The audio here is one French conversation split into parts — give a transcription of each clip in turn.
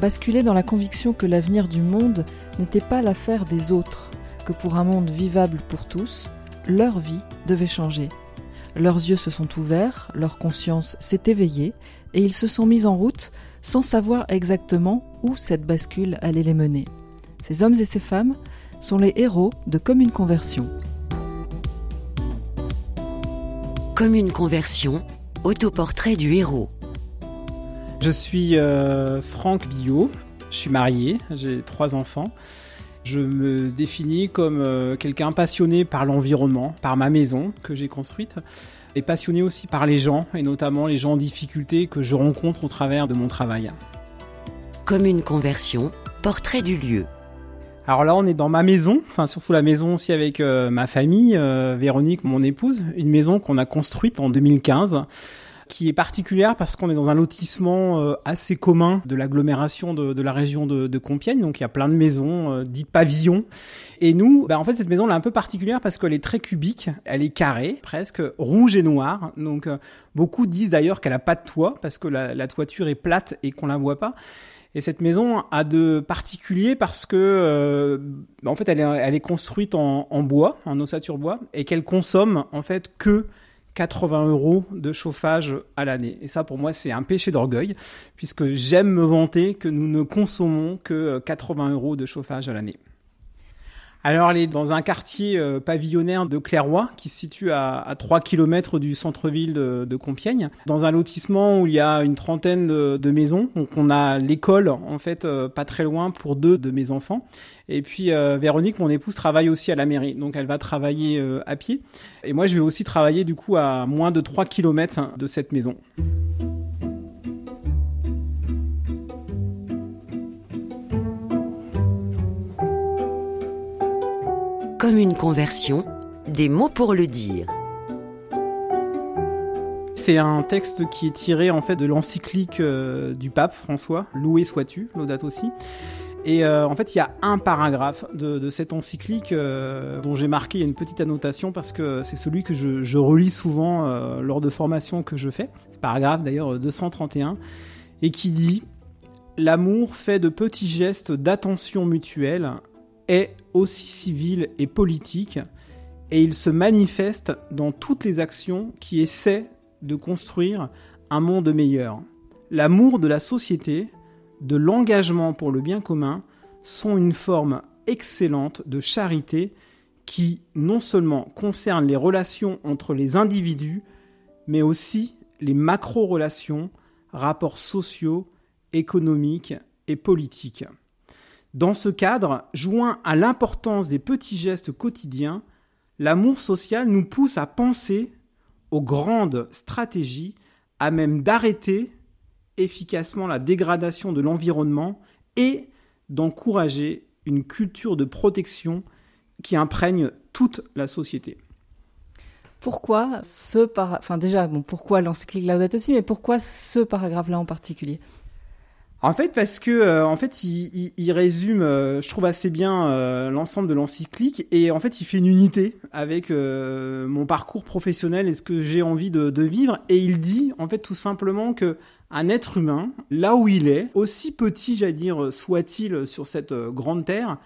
Basculé dans la conviction que l'avenir du monde n'était pas l'affaire des autres, que pour un monde vivable pour tous, leur vie devait changer. Leurs yeux se sont ouverts, leur conscience s'est éveillée, et ils se sont mis en route sans savoir exactement où cette bascule allait les mener. Ces hommes et ces femmes sont les héros de Commune Conversion. Commune Conversion, autoportrait du héros. Je suis euh, Franck Billot, je suis marié, j'ai trois enfants. Je me définis comme euh, quelqu'un passionné par l'environnement, par ma maison que j'ai construite, et passionné aussi par les gens, et notamment les gens en difficulté que je rencontre au travers de mon travail. Commune Conversion, portrait du lieu. Alors là, on est dans ma maison, enfin surtout la maison aussi avec euh, ma famille, Véronique, mon épouse, une maison qu'on a construite en 2015 qui est particulière parce qu'on est dans un lotissement euh, assez commun de l'agglomération de, de, la région de, de, Compiègne. Donc il y a plein de maisons dites pavillons. Et nous, bah, en fait, cette maison elle est un peu particulière parce qu'elle est très cubique, elle est carrée, presque rouge et noire. Donc beaucoup disent d'ailleurs qu'elle a pas de toit parce que la, la toiture est plate et qu'on la voit pas. Et cette maison a de particulier parce que, euh, en fait, elle est, elle est construite en, en, bois, en ossature bois, et qu'elle consomme en fait que 80 euros de chauffage à l'année. Et ça, pour moi, c'est un péché d'orgueil, puisque j'aime me vanter que nous ne consommons que 80 euros de chauffage à l'année. Alors elle est dans un quartier euh, pavillonnaire de Clairoy qui se situe à, à 3 km du centre-ville de, Compiègne, dans un lotissement où il y a une trentaine de, maisons. Donc on a l'école en fait euh, pas très loin pour deux de mes enfants. Et puis euh, Véronique, mon épouse, travaille aussi à la mairie, donc elle va travailler à pied. Et moi je vais aussi travailler du coup à moins de 3 km de cette maison. Comme une conversion, des mots pour le dire. C'est un texte qui est tiré en fait de l'encyclique euh, du pape François, Loué sois-tu, l'audate aussi. Et euh, en fait, il y a un paragraphe de, cette encyclique euh, dont j'ai marqué une petite annotation parce que c'est celui que je, relis souvent lors de formations que je fais. Paragraphe d'ailleurs 231 et qui dit L'amour fait de petits gestes d'attention mutuelle est aussi civil et politique, et il se manifeste dans toutes les actions qui essaient de construire un monde meilleur. L'amour de la société, de l'engagement pour le bien commun, sont une forme excellente de charité qui non seulement concerne les relations entre les individus, mais aussi les macro-relations, rapports sociaux, économiques et politiques. Dans ce cadre, joint à l'importance des petits gestes quotidiens, l'amour social nous pousse à penser aux grandes stratégies à même d'arrêter efficacement la dégradation de l'environnement et d'encourager une culture de protection qui imprègne toute la société. Pourquoi ce paragraphe, enfin déjà, bon, pourquoi l'encyclique Laudato aussi, mais pourquoi ce paragraphe-là en particulier? En fait, parce que euh, en fait, il, résume, euh, je trouve assez bien euh, l'ensemble de l'encyclique, et en fait, il fait une unité avec mon parcours professionnel et ce que j'ai envie de, de, vivre, et il dit en fait tout simplement que un être humain, là où il est, aussi petit, j'allais dire, soit-il sur cette grande terre,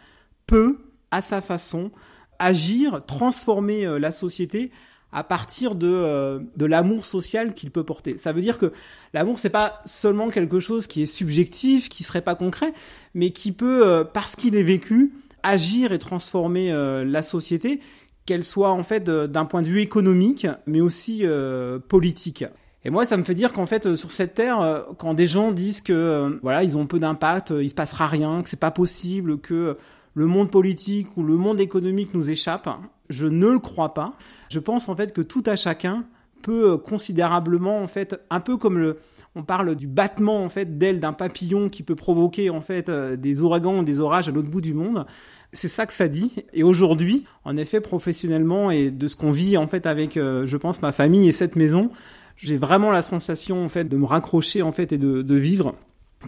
peut, à sa façon, agir, transformer la société à partir de, euh, de l'amour social qu'il peut porter. Ça veut dire que l'amour, c'est pas seulement quelque chose qui est subjectif, qui serait pas concret, mais qui peut, euh, parce qu'il est vécu, agir et transformer euh, la société, qu'elle soit en fait d'un point de vue économique, mais aussi euh, politique. Et moi, ça me fait dire qu'en fait, sur cette terre, quand des gens disent que voilà, ils ont peu d'impact, il se passera rien, que c'est pas possible, que le monde politique ou le monde économique nous échappe, je ne le crois pas. Je pense en fait que tout à chacun peut considérablement en fait un peu comme le on parle du battement en fait d'aile d'un papillon qui peut provoquer en fait euh, des ouragans ou des orages à l'autre bout du monde. C'est ça que ça dit. Et aujourd'hui, en effet, professionnellement et de ce qu'on vit en fait avec, euh, je pense, ma famille et cette maison, j'ai vraiment la sensation en fait de me raccrocher en fait et de, vivre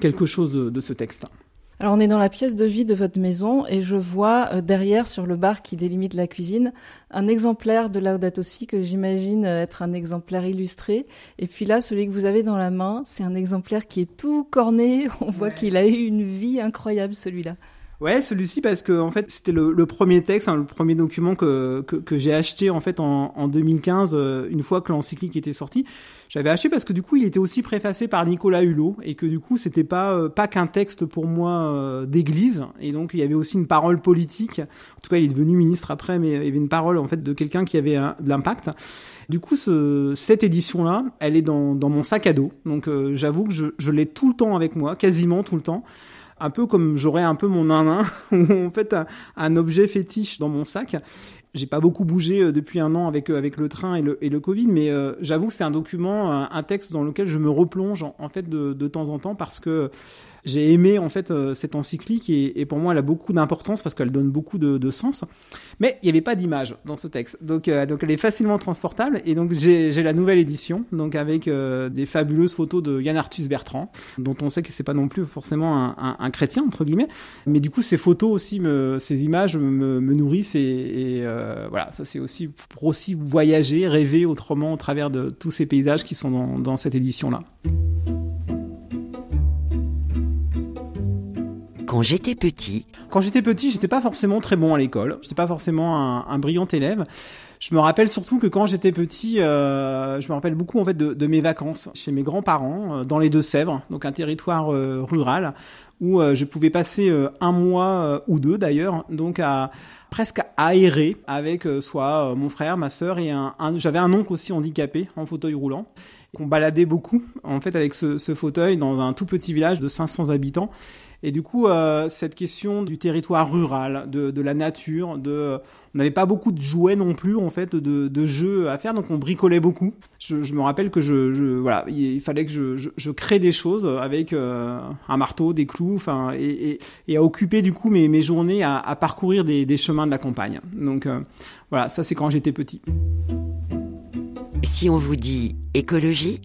quelque chose de ce texte. Alors on est dans la pièce de vie de votre maison et je vois euh, derrière sur le bar qui délimite la cuisine un exemplaire de Laudato Si que j'imagine euh, être un exemplaire illustré. Et puis là, celui que vous avez dans la main, c'est un exemplaire qui est tout corné. On voit qu'il a eu une vie incroyable celui-là. Ouais, celui-ci parce que en fait c'était le, premier texte, hein, le premier document que, que, j'ai acheté en fait en, en 2015 euh, une fois que l'encyclique était sorti. J'avais acheté parce que du coup il était aussi préfacé par Nicolas Hulot et que du coup c'était pas euh, pas qu'un texte pour moi euh, d'église et donc il y avait aussi une parole politique. En tout cas il est devenu ministre après, mais il y avait une parole en fait de quelqu'un qui avait de l'impact. Du coup, ce, cette édition-là, elle est dans, dans mon sac à dos. Donc, j'avoue que je, je l'ai tout le temps avec moi, quasiment tout le temps un peu comme j'aurais un peu mon nain ou en fait un, objet fétiche dans mon sac. J'ai pas beaucoup bougé euh, depuis un an avec euh, avec le train et le et le Covid, mais euh, j'avoue que c'est un document, un, texte dans lequel je me replonge en, fait de, de temps en temps parce que j'ai aimé en fait euh, cette encyclique et, pour moi elle a beaucoup d'importance parce qu'elle donne beaucoup de, sens. Mais il n'y avait pas d'image dans ce texte, donc euh, donc elle est facilement transportable et donc j'ai la nouvelle édition donc avec euh, des fabuleuses photos de Yann Arthus Bertrand dont on sait que c'est pas non plus forcément un, chrétien entre guillemets, mais du coup ces photos aussi ces images me, nourrissent et, voilà ça c'est aussi pour aussi voyager, rêver autrement au travers de tous ces paysages qui sont dans, dans cette édition là. Quand j'étais petit Quand j'étais petit, j'étais pas forcément très bon à l'école. J'étais pas forcément un, brillant élève. Je me rappelle surtout que quand j'étais petit, euh, je me rappelle beaucoup en fait de, mes vacances chez mes grands-parents euh, dans les Deux-Sèvres, donc un territoire euh, rural où je pouvais passer un mois ou deux d'ailleurs, donc à presque aérer avec soit mon frère, ma sœur et un, j'avais un oncle aussi handicapé en fauteuil roulant qu'on baladait beaucoup en fait avec ce fauteuil dans un tout petit village de 500 habitants et du coup, euh, cette question du territoire rural, de, la nature, de, on n'avait pas beaucoup de jouets non plus en fait, de, jeux à faire, donc on bricolait beaucoup. Je, me rappelle que je, voilà, il fallait que je, crée des choses avec euh, un marteau, des clous, enfin, et, à occuper du coup mes, journées à, parcourir des, des, chemins de la campagne. Donc euh, voilà, ça c'est quand j'étais petit. Si on vous dit écologie,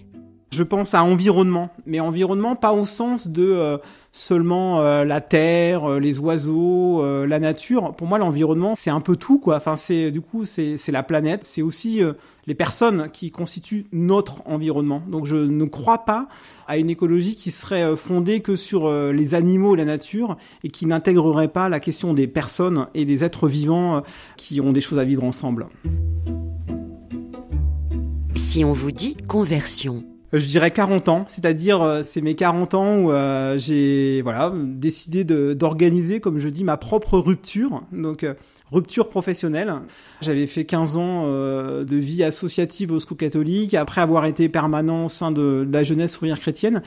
je pense à environnement, mais environnement pas au sens de euh, seulement euh, la terre, euh, les oiseaux, la nature. Pour moi, l'environnement, c'est un peu tout, quoi. Enfin, c'est du coup, c'est la planète, c'est aussi les personnes qui constituent notre environnement. Donc, je ne crois pas à une écologie qui serait fondée que sur les animaux et la nature et qui n'intégrerait pas la question des personnes et des êtres vivants qui ont des choses à vivre ensemble. Si on vous dit conversion, je dirais 40 ans, c'est-à-dire euh, c'est mes 40 ans où euh, j'ai voilà décidé d'organiser, comme je dis, ma propre rupture, donc rupture professionnelle. J'avais fait 15 ans de vie associative au Secours catholique, après avoir été permanent au sein de, la jeunesse ouvrière chrétienne.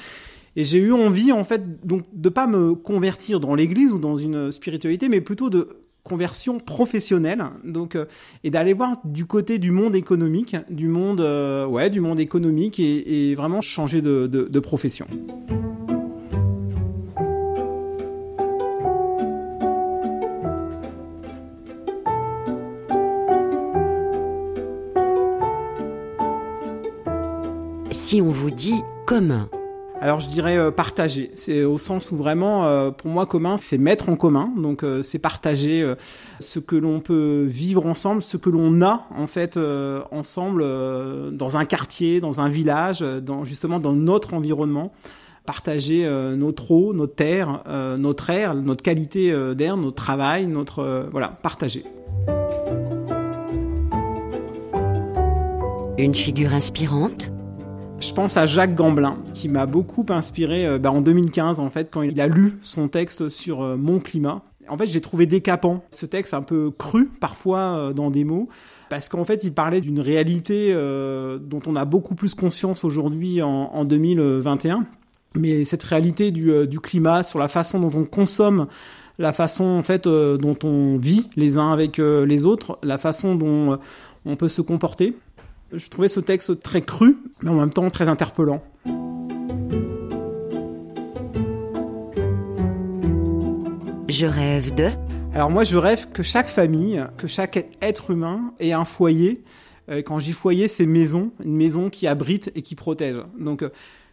Et j'ai eu envie, en fait, donc de pas me convertir dans l'église ou dans une spiritualité, mais plutôt de conversion professionnelle donc euh, et d'aller voir du côté du monde économique du monde euh, ouais du monde économique et, vraiment changer de, de profession. Si on vous dit commun alors je dirais euh, partager. C'est au sens où vraiment, euh, pour moi, commun, c'est mettre en commun. Donc euh, c'est partager ce que l'on peut vivre ensemble, ce que l'on a en fait ensemble dans un quartier, dans un village, dans justement dans notre environnement. Partager notre eau, notre terre, notre air, notre qualité d'air, notre travail, notre voilà, partager. Une figure inspirante je pense à Jacques Gamblin, qui m'a beaucoup inspiré euh, bah, en 2015, en fait, quand il a lu son texte sur euh, mon climat. En fait, j'ai trouvé décapant ce texte un peu cru, parfois, euh, dans des mots, parce qu'en fait, il parlait d'une réalité dont on a beaucoup plus conscience aujourd'hui en, en, 2021. Mais cette réalité du, du, climat, sur la façon dont on consomme, la façon en fait dont on vit les uns avec les autres, la façon dont on peut se comporter, Je trouvais ce texte très cru, mais en même temps très interpellant. Je rêve de... Alors moi, je rêve que chaque famille, que chaque être humain ait un foyer. Euh, quand j'y foyer, c'est maison, une maison qui abrite et qui protège. Donc euh,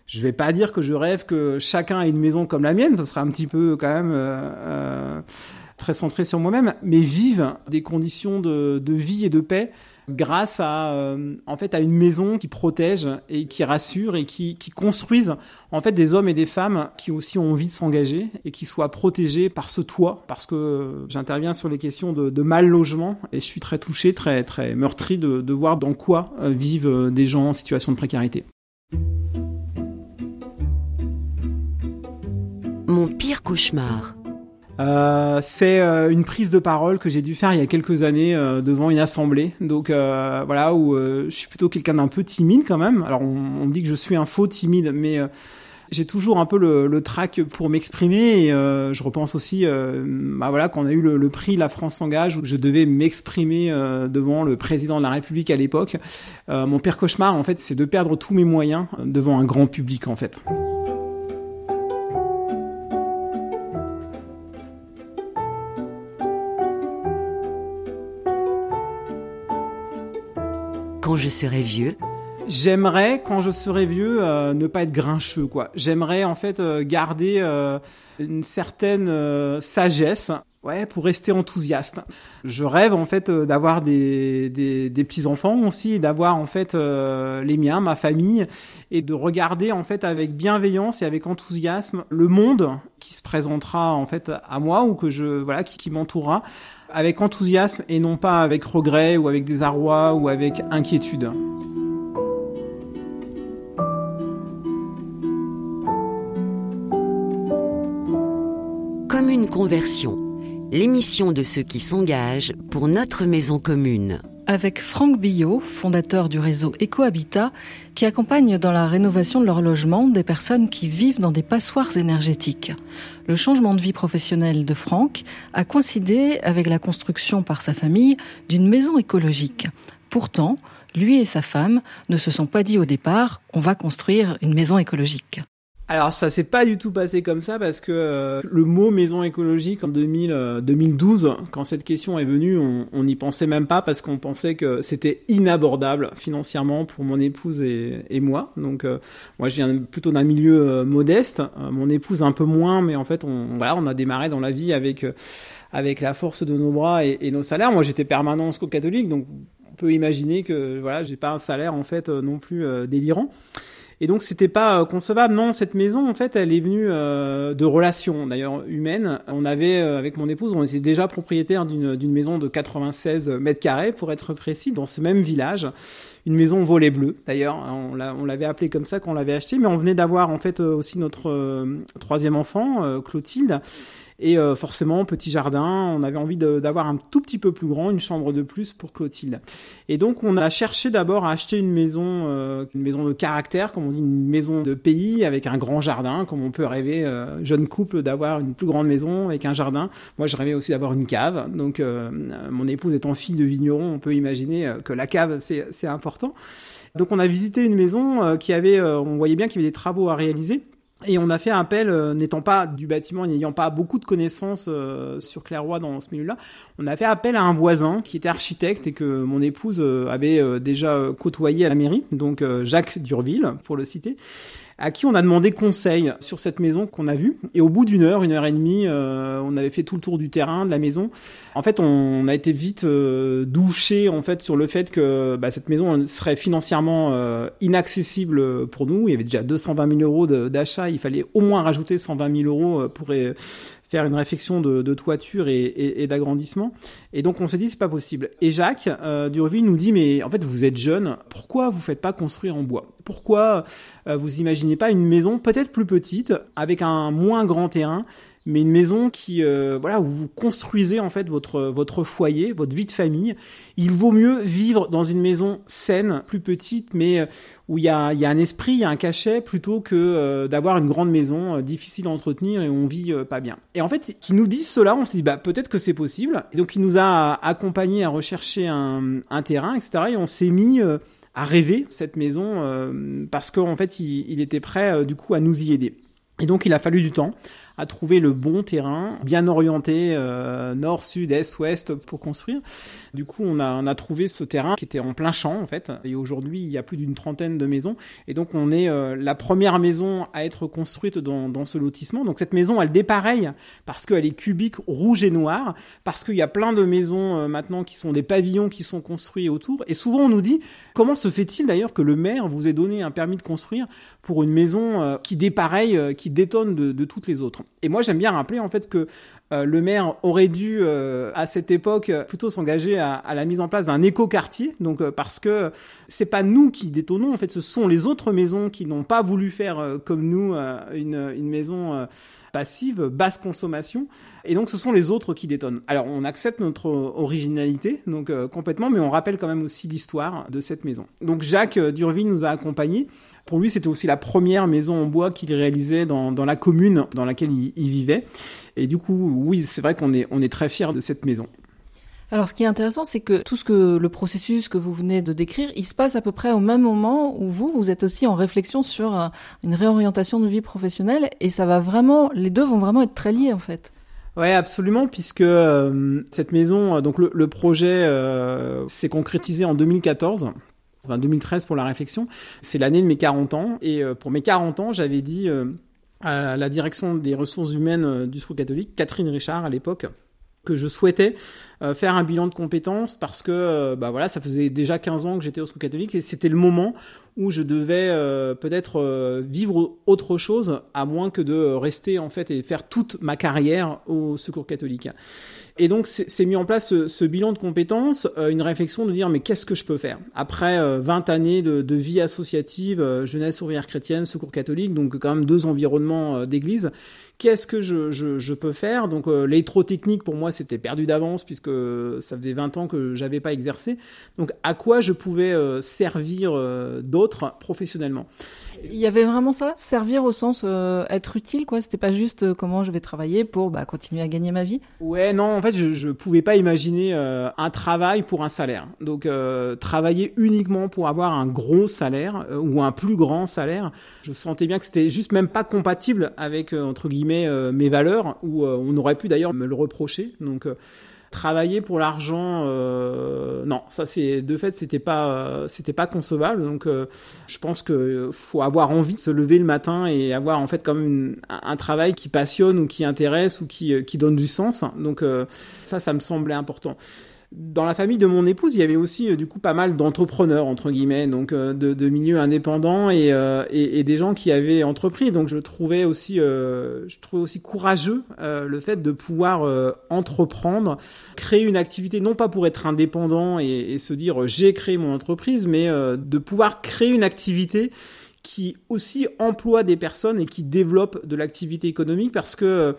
je vais pas dire que je rêve que chacun ait une maison comme la mienne, ça serait un petit peu quand même euh, très centré sur moi-même, mais vive des conditions de, de vie et de paix grâce à euh, en fait à une maison qui protège et qui rassure et qui, construisent en fait des hommes et des femmes qui aussi ont envie de s'engager et qui soient protégés par ce toit parce que j'interviens sur les questions de, mal logement et je suis très touché, très très meurtri de, voir dans quoi euh, vivent euh, des gens en situation de précarité. Mon pire cauchemar. Euh, c'est euh, une prise de parole que j'ai dû faire il y a quelques années euh, devant une assemblée. Donc euh, voilà où je suis plutôt quelqu'un d'un peu timide quand même. Alors on, on, dit que je suis un faux timide, mais j'ai toujours un peu le, le trac pour m'exprimer. Et je repense aussi, bah voilà, qu'on a eu le, le, prix La France s'engage où je devais m'exprimer devant le président de la République à l'époque. mon pire cauchemar en fait, c'est de perdre tous mes moyens devant un grand public en fait. Quand je serai vieux J'aimerais, quand je serai vieux, euh, ne pas être grincheux, quoi. J'aimerais en fait euh, garder euh, une certaine sagesse, ouais, pour rester enthousiaste. Je rêve en fait euh, d'avoir des, des, petits enfants aussi, d'avoir en fait euh, les miens, ma famille, et de regarder en fait avec bienveillance et avec enthousiasme le monde qui se présentera en fait à moi ou que je voilà qui, qui m'entourera avec enthousiasme et non pas avec regret ou avec désarroi ou avec inquiétude. Comme une conversion, l'émission de ceux qui s'engagent pour notre maison commune. Avec Franck Billot, fondateur du réseau Ecohabitat, qui accompagne dans la rénovation de leur logement des personnes qui vivent dans des passoires énergétiques. Le changement de vie professionnelle de Franck a coïncidé avec la construction par sa famille d'une maison écologique. Pourtant, lui et sa femme ne se sont pas dit au départ on va construire une maison écologique. Alors ça s'est pas du tout passé comme ça parce que euh, le mot maison écologique en 2000, euh, 2012, quand cette question est venue, on n'y pensait même pas parce qu'on pensait que c'était inabordable financièrement pour mon épouse et, et moi. Donc euh, moi je viens plutôt d'un milieu euh, modeste, mon épouse un peu moins, mais en fait on voilà on a démarré dans la vie avec avec la force de nos bras et, et nos salaires. Moi j'étais permanent en catholique, donc on peut imaginer que voilà j'ai pas un salaire en fait non plus délirant. Et donc c'était pas euh, concevable. Non, cette maison en fait, elle est venue euh, de relations d'ailleurs humaines. On avait euh, avec mon épouse, on était déjà propriétaire d'une d'une maison de 96 mètres carrés pour être précis, dans ce même village. Une maison volet bleu d'ailleurs, on l'avait appelé comme ça quand on l'avait acheté, mais on venait d'avoir en fait aussi notre euh, troisième enfant, euh, Clotilde. Et euh, forcément, petit jardin, on avait envie d'avoir un tout petit peu plus grand, une chambre de plus pour Clotilde. Et donc, on a cherché d'abord à acheter une maison, euh, une maison de caractère, comme on dit, une maison de pays avec un grand jardin, comme on peut rêver, euh, jeune couple, d'avoir une plus grande maison avec un jardin. Moi, je rêvais aussi d'avoir une cave. Donc, euh, mon épouse étant fille de vigneron, on peut imaginer que la cave, c'est important. Donc, on a visité une maison qui avait, on voyait bien qu'il y avait des travaux à réaliser. Et on a fait appel, euh, n'étant pas du bâtiment, n'ayant pas beaucoup de connaissances euh, sur Clairoy dans ce milieu-là, on a fait appel à un voisin qui était architecte et que mon épouse euh, avait déjà côtoyé à la mairie, donc Jacques Durville, pour le citer à qui on a demandé conseil sur cette maison qu'on a vue. Et au bout d'une heure, une heure et demie, euh, on avait fait tout le tour du terrain, de la maison. En fait, on a été vite euh, douché en fait sur le fait que bah, cette maison serait financièrement euh, inaccessible pour nous. Il y avait déjà 220 000 euros d'achat. Il fallait au moins rajouter 120 000 euros pour faire une réflexion de, de toiture et, et, et d'agrandissement. Et donc on s'est dit c'est pas possible. Et Jacques euh, Durville nous dit mais en fait vous êtes jeune, pourquoi vous faites pas construire en bois? Pourquoi euh, vous imaginez pas une maison peut-être plus petite avec un moins grand terrain mais une maison qui euh, voilà où vous construisez en fait votre votre foyer, votre vie de famille. Il vaut mieux vivre dans une maison saine, plus petite, mais euh, où il y a y a un esprit, il y a un cachet, plutôt que euh, d'avoir une grande maison euh, difficile à entretenir et où on vit pas bien. Et en fait, qui nous disent cela, on s'est dit bah peut-être que c'est possible. Et donc il nous a accompagné à rechercher un, un terrain, etc. Et on s'est mis à rêver cette maison parce qu'en fait il, il, était prêt du coup à nous y aider. Et donc il a fallu du temps à trouver le bon terrain, bien orienté euh, nord, sud, est, ouest pour construire. Du coup, on a, on a trouvé ce terrain qui était en plein champ en fait. Et aujourd'hui, il y a plus d'une trentaine de maisons. Et donc, on est euh, la première maison à être construite dans, dans ce lotissement. Donc, cette maison, elle dépareille parce qu'elle est cubique, rouge et noire, parce qu'il y a plein de maisons euh, maintenant qui sont des pavillons qui sont construits autour. Et souvent, on nous dit comment se fait-il d'ailleurs que le maire vous ait donné un permis de construire pour une maison euh, qui dépareille, qui détonne de, de toutes les autres? Et moi, j'aime bien rappeler en fait que le maire aurait dû euh, à cette époque plutôt s'engager à, la mise en place d'un éco-quartier, donc euh, parce que c'est pas nous qui détonnons, en fait, ce sont les autres maisons qui n'ont pas voulu faire comme nous une, une maison passive, basse consommation, et donc ce sont les autres qui détonnent. Alors on accepte notre originalité, donc complètement, mais on rappelle quand même aussi l'histoire de cette maison. Donc Jacques Durville nous a accompagnés. Pour lui, c'était aussi la première maison en bois qu'il réalisait dans, dans la commune dans laquelle il, il vivait. Et du coup, oui, c'est vrai qu'on est, on est très fiers de cette maison. Alors, ce qui est intéressant, c'est que tout ce que le processus que vous venez de décrire, il se passe à peu près au même moment où vous, vous êtes aussi en réflexion sur euh, une réorientation de vie professionnelle, et ça va vraiment, les deux vont vraiment être très liés en fait. Ouais, absolument, puisque euh, cette maison, euh, donc le, projet s'est concrétisé en 2014. Enfin, 2013 pour la réflexion. C'est l'année de mes 40 ans. Et pour mes 40 ans, j'avais dit à la direction des ressources humaines euh, du Secours catholique, Catherine Richard à l'époque, que je souhaitais euh, faire un bilan de compétences parce que euh, bah voilà, ça faisait déjà 15 ans que j'étais au Secours catholique et c'était le moment où je devais peut-être vivre autre chose à moins que de rester en fait et faire toute ma carrière au Secours catholique. Et donc, c'est mis en place ce, bilan de compétences, euh, une réflexion de dire, mais qu'est-ce que je peux faire? Après 20 euh, années de, vie associative, euh, jeunesse ouvrière chrétienne, secours catholique, donc quand même deux environnements d'église, qu'est-ce que je, je, je, peux faire? Donc l'électrotechnique, pour moi, c'était perdu d'avance, puisque ça faisait 20 ans que j'avais pas exercé. Donc, à quoi je pouvais servir d'autres professionnellement? Il y avait vraiment ça, servir au sens euh, être utile, quoi? C'était pas juste euh, comment je vais travailler pour bah, continuer à gagner ma vie? Ouais, non, fait, je, je pouvais pas imaginer euh, un travail pour un salaire. Donc, travailler uniquement pour avoir un gros salaire ou un plus grand salaire, je sentais bien que c'était juste même pas compatible avec entre guillemets mes valeurs, ou on aurait pu d'ailleurs me le reprocher. Donc travailler pour l'argent, euh, non, ça c'est de fait c'était pas c'était pas concevable. Donc euh, je pense que faut avoir envie de se lever le matin et avoir en fait comme un travail qui passionne ou qui intéresse ou qui qui donne du sens. Donc euh, ça ça me semblait important dans la famille de mon épouse, il y avait aussi euh, du coup pas mal d'entrepreneurs entre guillemets, donc euh, de, de milieux indépendants et, euh, et, et, des gens qui avaient entrepris. Donc je trouvais aussi, je trouvais aussi courageux le fait de pouvoir entreprendre, créer une activité non pas pour être indépendant et, et se dire j'ai créé mon entreprise, mais de pouvoir créer une activité qui aussi emploie des personnes et qui développe de l'activité économique parce que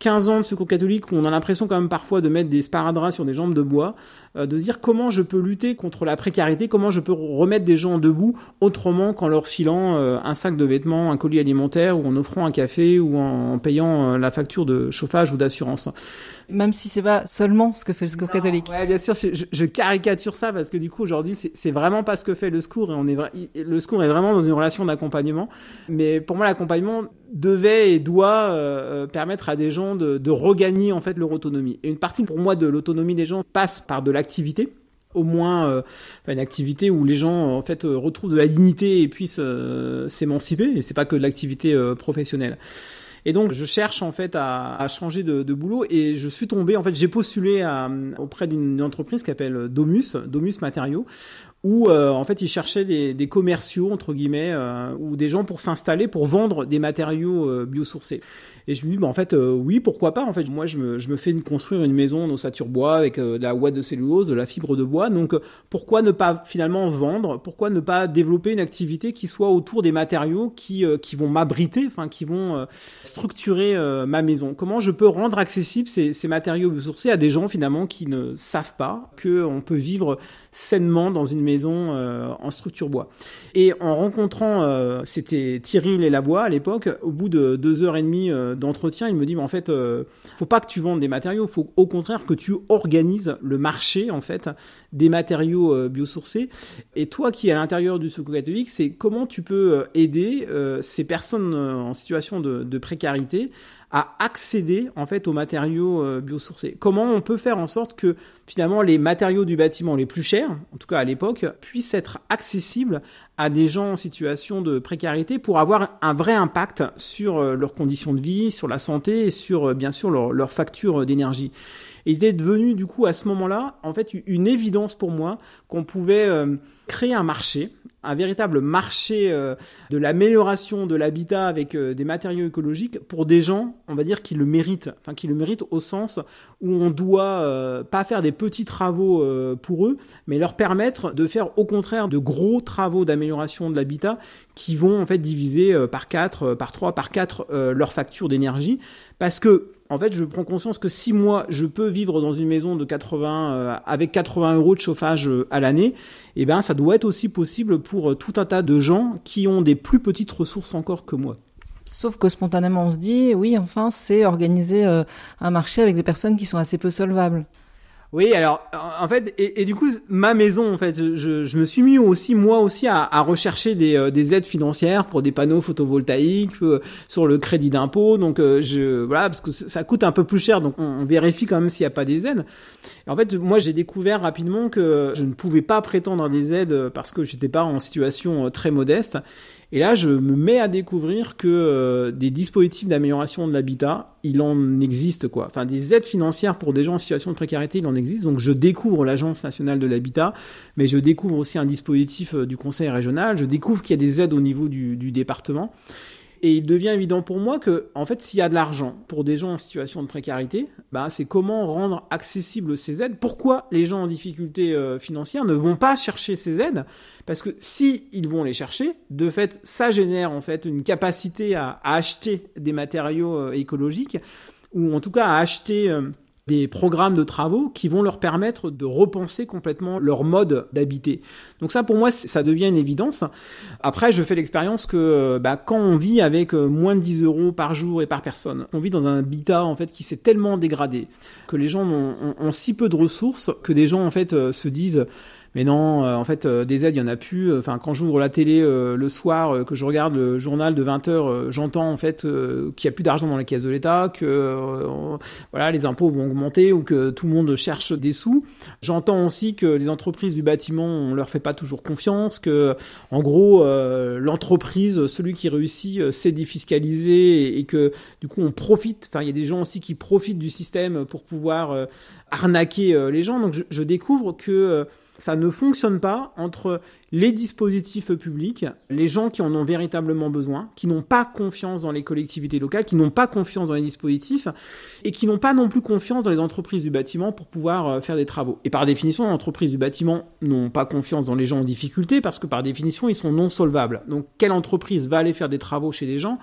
15 ans de secours catholique où on a l'impression quand même parfois de mettre des sparadraps sur des jambes de bois, euh, de dire comment je peux lutter contre la précarité, comment je peux remettre des gens debout autrement qu'en leur filant euh, un sac de vêtements, un colis alimentaire ou en offrant un café ou en payant euh, la facture de chauffage ou d'assurance même si c'est pas seulement ce que fait le secours catholique. Ouais, bien sûr, je, je, caricature ça parce que du coup aujourd'hui c'est vraiment pas ce que fait le secours et on est le secours est vraiment dans une relation d'accompagnement. Mais pour moi l'accompagnement devait et doit euh, euh, permettre à des gens de, de regagner en fait leur autonomie. Et une partie pour moi de l'autonomie des gens passe par de l'activité au moins euh, une activité où les gens en fait retrouvent de la dignité et puissent s'émanciper et c'est pas que de l'activité professionnelle. Et donc, je cherche en fait à, changer de, boulot et je suis tombé, en fait, j'ai postulé à, auprès d'une entreprise qui s'appelle Domus, Domus Matériaux, où euh, en fait ils cherchaient des, commerciaux entre guillemets euh, ou des gens pour s'installer pour vendre des matériaux euh, biosourcés. Et je me dis bah, en fait oui pourquoi pas en fait. Moi je me, je me fais construire une maison en ossature bois avec de la ouate de cellulose, de la fibre de bois. Donc pourquoi ne pas finalement vendre? Pourquoi ne pas développer une activité qui soit autour des matériaux qui qui vont m'abriter, enfin qui vont structurer ma maison? Comment je peux rendre accessibles ces, ces matériaux biosourcés à des gens finalement qui ne savent pas que on peut vivre sainement dans une maison en structure bois. Et en rencontrant, c'était Thierry Lavoie à l'époque, au bout de deux heures et demie d'entretien, il me dit, mais en fait, faut pas que tu vendes des matériaux, faut au contraire que tu organises le marché en fait des matériaux biosourcés. Et toi qui es à l'intérieur du Secours catholique, c'est comment tu peux aider ces personnes en situation de précarité à accéder en fait aux matériaux euh, biosourcés. Comment on peut faire en sorte que finalement les matériaux du bâtiment les plus chers, en tout cas à l'époque, puissent être accessibles à des gens en situation de précarité pour avoir un vrai impact sur euh, leurs conditions de vie, sur la santé et sur euh, bien sûr leur, leur facture d'énergie. Il est devenu du coup à ce moment-là en fait une évidence pour moi qu'on pouvait créer un marché un véritable marché euh, de l'amélioration de l'habitat avec euh, des matériaux écologiques pour des gens, on va dire, qui le méritent. Enfin, qui le méritent au sens où on doit euh, pas faire des petits travaux pour eux, mais leur permettre de faire au contraire de gros travaux d'amélioration de l'habitat qui vont en fait diviser par 4, par 3, par 4 leur facture d'énergie. Parce que en fait, je prends conscience que si moi, je peux vivre dans une maison de 80, euh, avec 80 euros de chauffage euh, à l'année, eh ben, ça doit être aussi possible pour euh, tout un tas de gens qui ont des plus petites ressources encore que moi. Sauf que spontanément, on se dit, oui, enfin, c'est organiser un marché avec des personnes qui sont assez peu solvables. Oui, alors en fait, et, du coup, ma maison, en fait, je, je, me suis mis aussi moi aussi à, à rechercher des, euh, des, aides financières pour des panneaux photovoltaïques euh, sur le crédit d'impôt. Donc euh, je voilà parce que ça coûte un peu plus cher, donc on, vérifie quand même s'il n'y a pas des aides. Et en fait, moi j'ai découvert rapidement que je ne pouvais pas prétendre à des aides parce que j'étais pas en situation très modeste. Et là, je me mets à découvrir que euh, des dispositifs d'amélioration de l'habitat, il en existe quoi. Enfin, des aides financières pour des gens en situation de précarité, il en existe. Donc, je découvre l'Agence nationale de l'habitat, mais je découvre aussi un dispositif euh, du Conseil régional. Je découvre qu'il y a des aides au niveau du, du département. Et il devient évident pour moi que, en fait, s'il y a de l'argent pour des gens en situation de précarité, bah, c'est comment rendre accessibles ces aides. Pourquoi les gens en difficulté euh, financière ne vont pas chercher ces aides? Parce que si ils vont les chercher, de fait, ça génère en fait une capacité à, acheter des matériaux euh, écologiques ou en tout cas à acheter euh, des programmes de travaux qui vont leur permettre de repenser complètement leur mode d'habiter. Donc ça, pour moi, ça devient une évidence. Après, je fais l'expérience que bah, quand on vit avec euh, moins de 10 euros par jour et par personne, on vit dans un habitat en fait qui s'est tellement dégradé que les gens ont, ont, si peu de ressources que des gens en fait euh, se disent mais non, euh, en fait, euh, des aides, il y en a plus. Enfin, quand j'ouvre la télé euh, le soir, que je regarde le journal de 20 heures, j'entends en fait qu'il y a plus d'argent dans la caisse de l'État, que voilà, les impôts vont augmenter ou que tout le monde cherche des sous. J'entends aussi que les entreprises du bâtiment, on leur fait pas toujours confiance, que en gros, l'entreprise, celui qui réussit, c'est défiscaliser et, que du coup, on profite. Enfin, il y a des gens aussi qui profitent du système pour pouvoir arnaquer les gens. Donc, je, je découvre que ça ne fonctionne pas entre les dispositifs publics, les gens qui en ont véritablement besoin, qui n'ont pas confiance dans les collectivités locales, qui n'ont pas confiance dans les dispositifs, et qui n'ont pas non plus confiance dans les entreprises du bâtiment pour pouvoir euh, faire des travaux. Et par définition, les entreprises du bâtiment n'ont pas confiance dans les gens en difficulté, parce que par définition, ils sont non solvables. Donc, quelle entreprise va aller faire des travaux chez des gens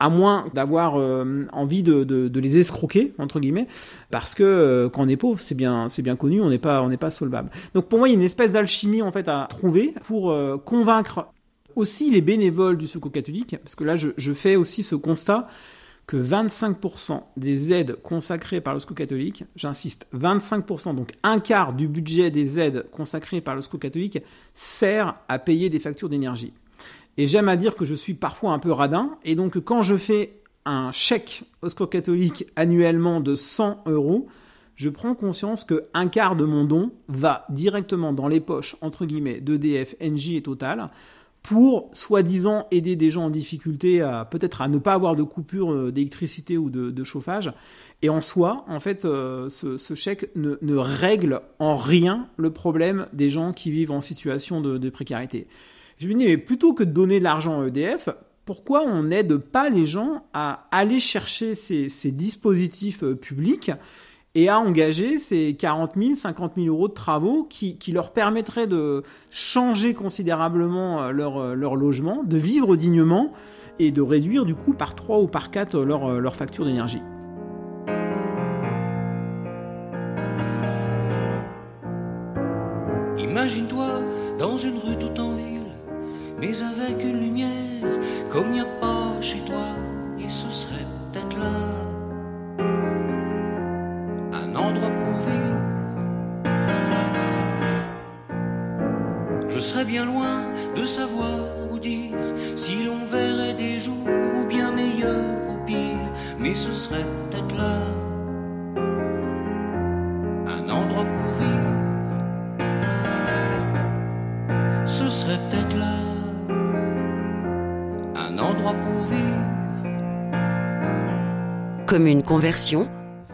à moins d'avoir euh, envie de, les escroquer entre guillemets, parce que euh, quand on est pauvre, c'est bien, c'est bien connu, on n'est pas, on n'est pas solvable. Donc pour moi, il y a une espèce d'alchimie en fait à trouver pour euh, convaincre aussi les bénévoles du Secours catholique, parce que là, je, je fais aussi ce constat que 25% des aides consacrées par le SCO catholique, j'insiste, 25%, donc un quart du budget des aides consacrées par le SCO catholique, sert à payer des factures d'énergie. Et j'aime à dire que je suis parfois un peu radin. Et donc, quand je fais un chèque au secours catholique annuellement de 100 euros, je prends conscience que un quart de mon don va directement dans les poches, entre guillemets, d'EDF, NJ et Total, pour soi-disant aider des gens en difficulté à peut-être à ne pas avoir de coupure euh, d'électricité ou de, chauffage. Et en soi, en fait, euh, ce, chèque ne, règle en rien le problème des gens qui vivent en situation de précarité. Je me dis, mais plutôt que de donner de l'argent à EDF, pourquoi on n'aide pas les gens à aller chercher ces, dispositifs euh, publics et à engager ces 40 000, 50 000 euros de travaux qui, leur permettraient de changer considérablement euh, leur, euh, leur, logement, de vivre dignement et de réduire du coup par 3 ou par 4 leur, leur facture d'énergie?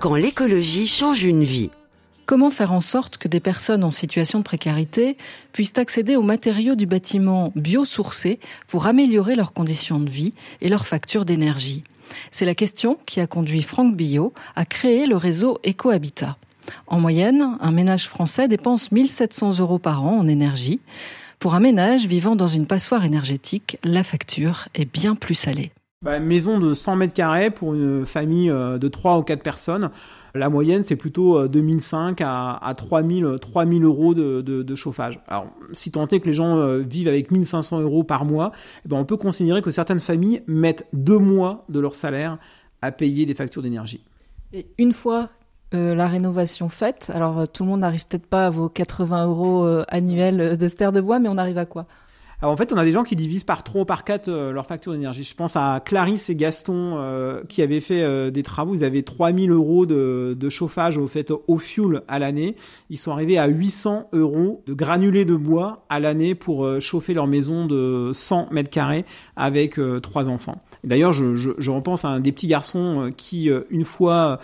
Quand l'écologie change une vie. Comment faire en sorte que des personnes en situation de précarité puissent accéder aux matériaux du bâtiment biosourcés pour améliorer leurs conditions de vie et leurs factures d'énergie? C'est la question qui a conduit Franck Billot à créer le réseau EcoHabitat. En moyenne, un ménage français dépense 1700 euros par an en énergie. Pour un ménage vivant dans une passoire énergétique, la facture est bien plus salée. Bah, maison de 100 mètres carrés pour une famille euh, de 3 ou 4 personnes. La moyenne, c'est plutôt 2005 euh, à, à 3000, 3000 euros de, chauffage. Alors, si tant est que les gens euh, vivent avec 1500 euros par mois, eh ben, on peut considérer que certaines familles mettent deux mois de leur salaire à payer des factures d'énergie. Et une fois la rénovation faite, alors tout le monde n'arrive peut-être pas à vos 80 euros annuels de ster de bois, mais on arrive à quoi? Alors en fait, on a des gens qui divisent par 3 ou par 4 euh, leur facture d'énergie. Je pense à Clarisse et Gaston euh, qui avaient fait euh, des travaux. Ils avaient 3000 euros de, de chauffage au fait au fuel à l'année. Ils sont arrivés à 800 euros de granulés de bois à l'année pour euh, chauffer leur maison de 100 mètres carrés avec trois enfants. D'ailleurs, je, je, je, repense à un des petits garçons qui, une fois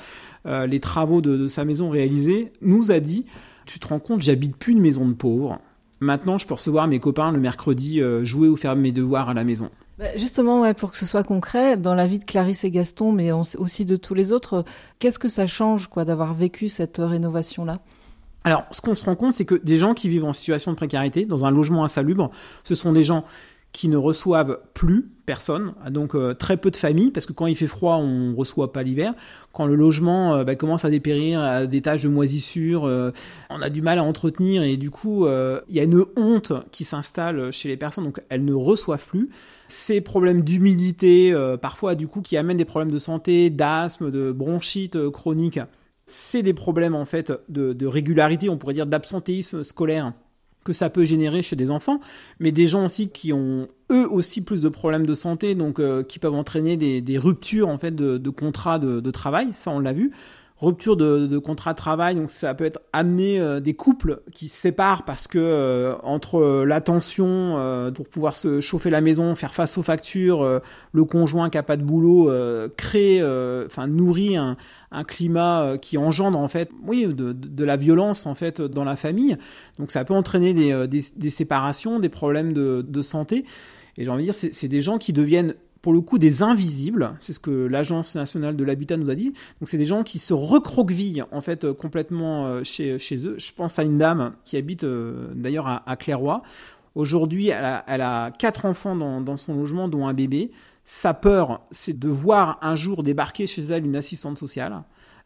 les travaux de, de sa maison réalisés, nous a dit tu te rends compte, j'habite plus une maison de pauvres. Maintenant, je peux recevoir mes copains le mercredi, euh, jouer ou faire mes devoirs à la maison. Bah, justement, ouais, pour que ce soit concret, dans la vie de Clarisse et Gaston, mais aussi de tous les autres, qu'est-ce que ça change quoi d'avoir vécu cette rénovation-là? Alors, ce qu'on se rend compte, c'est que des gens qui vivent en situation de précarité, dans un logement insalubre, ce sont des gens qui ne reçoivent plus personne, donc euh, très peu de familles, parce que quand il fait froid, on reçoit pas l'hiver. Quand le logement euh, bah, commence à dépérir, à des taches de moisissure, euh, on a du mal à entretenir, et du coup, il y a une honte qui s'installe chez les personnes, donc elles ne reçoivent plus. Ces problèmes d'humidité, parfois du coup, qui amènent des problèmes de santé, d'asthme, de bronchite chronique, c'est des problèmes en fait de régularité, on pourrait dire d'absentéisme scolaire que ça peut générer chez des enfants, mais des gens aussi qui ont eux aussi plus de problèmes de santé, donc euh, qui peuvent entraîner des, des, ruptures en fait de, de contrats de, de, travail, ça on l'a vu rupture de, de, contrat de travail, donc ça peut être amener euh, des couples qui se séparent parce que euh, entre euh, l'attention euh, pour pouvoir se chauffer la maison, faire face aux factures, le conjoint qui a pas de boulot crée, enfin nourrit un, un climat qui engendre en fait, oui, de, de, la violence en fait dans la famille. Donc ça peut entraîner des, des, des séparations, des problèmes de, de santé. Et j'ai envie de dire, c'est des gens qui deviennent pour le coup des invisibles, c'est ce que l'Agence nationale de l'habitat nous a dit. Donc c'est des gens qui se recroquevillent en fait euh, complètement euh, chez, eux. Je pense à une dame qui habite euh, d'ailleurs à, Clairoy. Aujourd'hui, elle a, quatre enfants dans son logement, dont un bébé. Sa peur, c'est de voir un jour débarquer chez elle une assistante sociale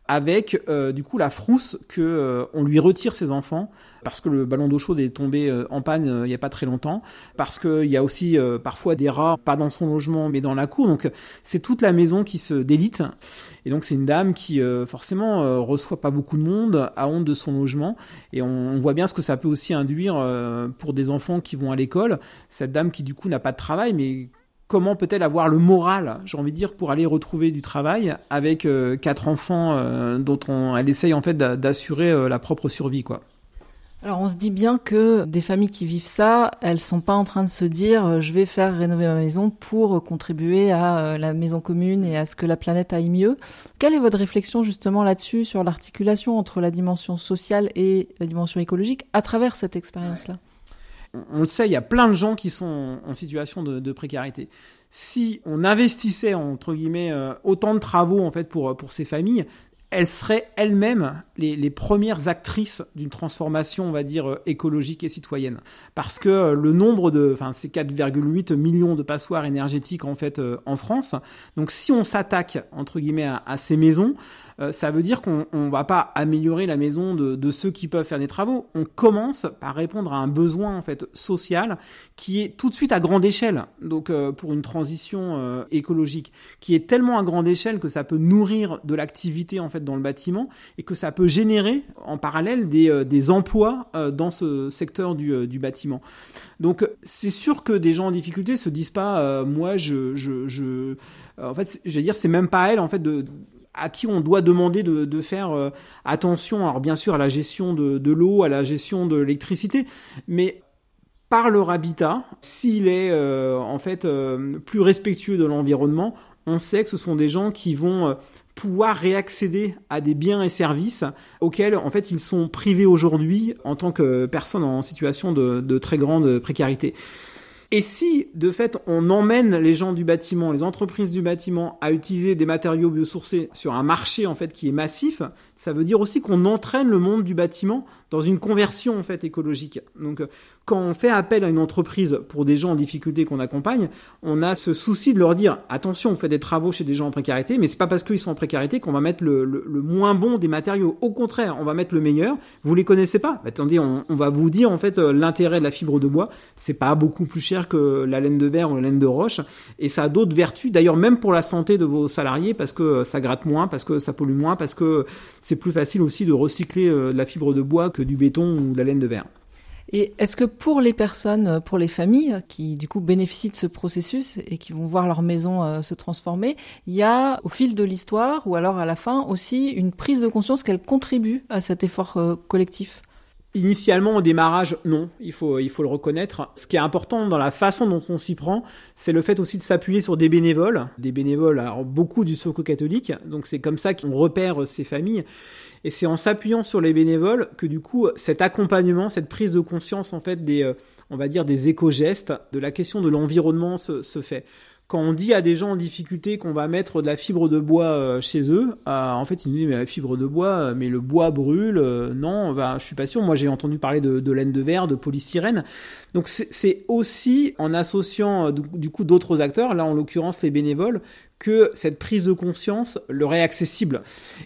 avec euh, du coup la frousse que euh, on lui retire ses enfants parce que le ballon d'eau chaude est tombé euh, en panne il y a pas très longtemps. Parce qu'il y a aussi parfois des rats pas dans son logement mais dans la cour. Donc c'est toute la maison qui se délite. Et donc c'est une dame qui forcément reçoit pas beaucoup de monde a honte de son logement. Et on, on voit bien ce que ça peut aussi induire pour des enfants qui vont à l'école. Cette dame qui du coup n'a pas de travail mais comment peut-elle avoir le moral, j'ai envie de dire, pour aller retrouver du travail avec euh, quatre enfants euh, dont on, elle essaye en fait d'assurer euh, la propre survie, quoi. Alors on se dit bien que des familles qui vivent ça, elles sont pas en train de se dire je vais faire rénover ma maison pour contribuer à la maison commune et à ce que la planète aille mieux. Quelle est votre réflexion justement là-dessus sur l'articulation entre la dimension sociale et la dimension écologique à travers cette expérience-là? On le sait, il y a plein de gens qui sont en situation de, précarité. Si on investissait entre guillemets euh, autant de travaux en fait pour pour ces familles, elles seraient elles-mêmes les, premières actrices d'une transformation, on va dire, euh, écologique et citoyenne. Parce que euh, le nombre de, enfin, c'est 4,8 millions de passoires énergétiques en fait en France. Donc, si on s'attaque entre guillemets à ces maisons, euh, ça veut dire qu'on ne va pas améliorer la maison de, ceux qui peuvent faire des travaux. On commence par répondre à un besoin en fait social qui est tout de suite à grande échelle. Donc euh, pour une transition euh, écologique qui est tellement à grande échelle que ça peut nourrir de l'activité en fait dans le bâtiment et que ça peut générer en parallèle des, des emplois dans ce secteur du, du bâtiment. Donc c'est sûr que des gens en difficulté se disent pas moi je je, en fait je veux dire c'est même pas elle en fait de à qui on doit demander de, faire euh, attention, alors bien sûr à la gestion de, l'eau, à la gestion de l'électricité, mais par leur habitat, s'il est euh, en fait euh, plus respectueux de l'environnement, on sait que ce sont des gens qui vont pouvoir réaccéder à des biens et services auxquels en fait ils sont privés aujourd'hui en tant que personnes en situation de très grande précarité. Et si, de fait, on emmène les gens du bâtiment, les entreprises du bâtiment à utiliser des matériaux biosourcés sur un marché, en fait, qui est massif, ça veut dire aussi qu'on entraîne le monde du bâtiment dans une conversion, en fait, écologique. Donc, quand on fait appel à une entreprise pour des gens en difficulté qu'on accompagne, on a ce souci de leur dire attention, on fait des travaux chez des gens en précarité, mais c'est pas parce qu'ils sont en précarité qu'on va mettre le, moins bon des matériaux. Au contraire, on va mettre le meilleur. Vous les connaissez pas Attendez, on, va vous dire en fait euh, l'intérêt de la fibre de bois. C'est pas beaucoup plus cher que la laine de verre ou la laine de roche, et ça a d'autres vertus. D'ailleurs, même pour la santé de vos salariés, parce que ça gratte moins, parce que ça pollue moins, parce que c'est plus facile aussi de recycler euh, la fibre de bois que du béton ou de la laine de verre. Et est-ce que pour les personnes, pour les familles qui du coup bénéficient de ce processus et qui vont voir leur maison euh, se transformer, il y a au fil de l'histoire ou alors à la fin aussi une prise de conscience qu'elles contribuent à cet effort euh, collectif? Initialement, au démarrage, non, il faut, le reconnaître. Ce qui est important dans la façon dont on s'y prend, c'est le fait aussi de s'appuyer sur des bénévoles, des bénévoles, alors beaucoup du Soco catholique, donc c'est comme ça qu'on repère ces familles. Et c'est en s'appuyant sur les bénévoles que du coup, cet accompagnement, cette prise de conscience en fait des, euh, on va dire des éco-gestes, de la question de l'environnement se fait quand on dit à des gens en difficulté qu'on va mettre de la fibre de bois euh, chez eux, euh, en fait, ils nous disent mais la fibre de bois, mais le bois brûle. non, ben, je suis pas sûr. Moi, j'ai entendu parler de, de, laine de verre, de polystyrène. Donc, c'est aussi en associant du coup d'autres acteurs, là en l'occurrence les bénévoles, que cette prise de conscience leur est accessible.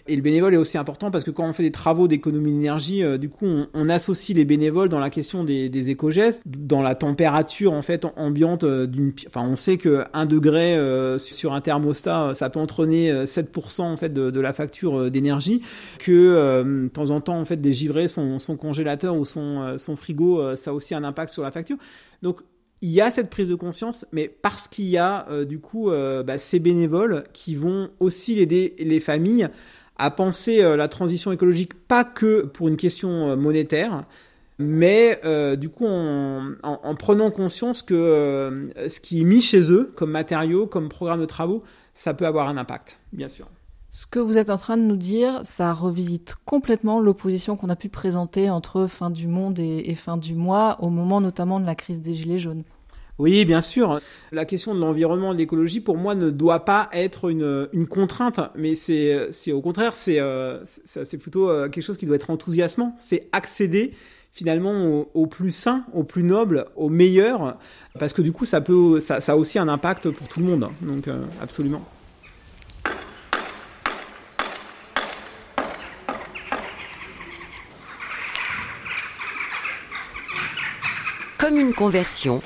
Et le bénévole est aussi important parce que quand on fait des travaux d'économie d'énergie, euh, du coup, on, associe les bénévoles dans la question des, des éco-gestes, dans la température en fait ambiante euh, d'une. Enfin, on sait que 1 degré euh, sur un thermostat, ça peut entraîner 7% en fait de, la facture d'énergie. Que de temps en temps, en fait, des givrés, son, son congélateur ou son, son frigo, ça a aussi un impact sur la facture. Donc il y a cette prise de conscience, mais parce qu'il y a euh, du coup euh, bah, ces bénévoles qui vont aussi aider les familles à penser euh, la transition écologique pas que pour une question monétaire, mais du coup en, en, prenant conscience que ce qui est mis chez eux comme matériaux, comme programme de travaux, ça peut avoir un impact, bien sûr. Ce que vous êtes en train de nous dire, ça revisite complètement l'opposition qu'on a pu présenter entre fin du monde et, fin du mois, au moment notamment de la crise des Gilets jaunes. Oui, bien sûr. La question de l'environnement, de l'écologie, pour moi, ne doit pas être une, contrainte, mais c'est, au contraire, c'est, euh, plutôt euh, quelque chose qui doit être enthousiasmant. C'est accéder finalement au, plus sain, au plus noble, au meilleur, parce que du coup, ça peut, ça, a aussi un impact pour tout le monde. Donc, euh, absolument. Comme une conversion,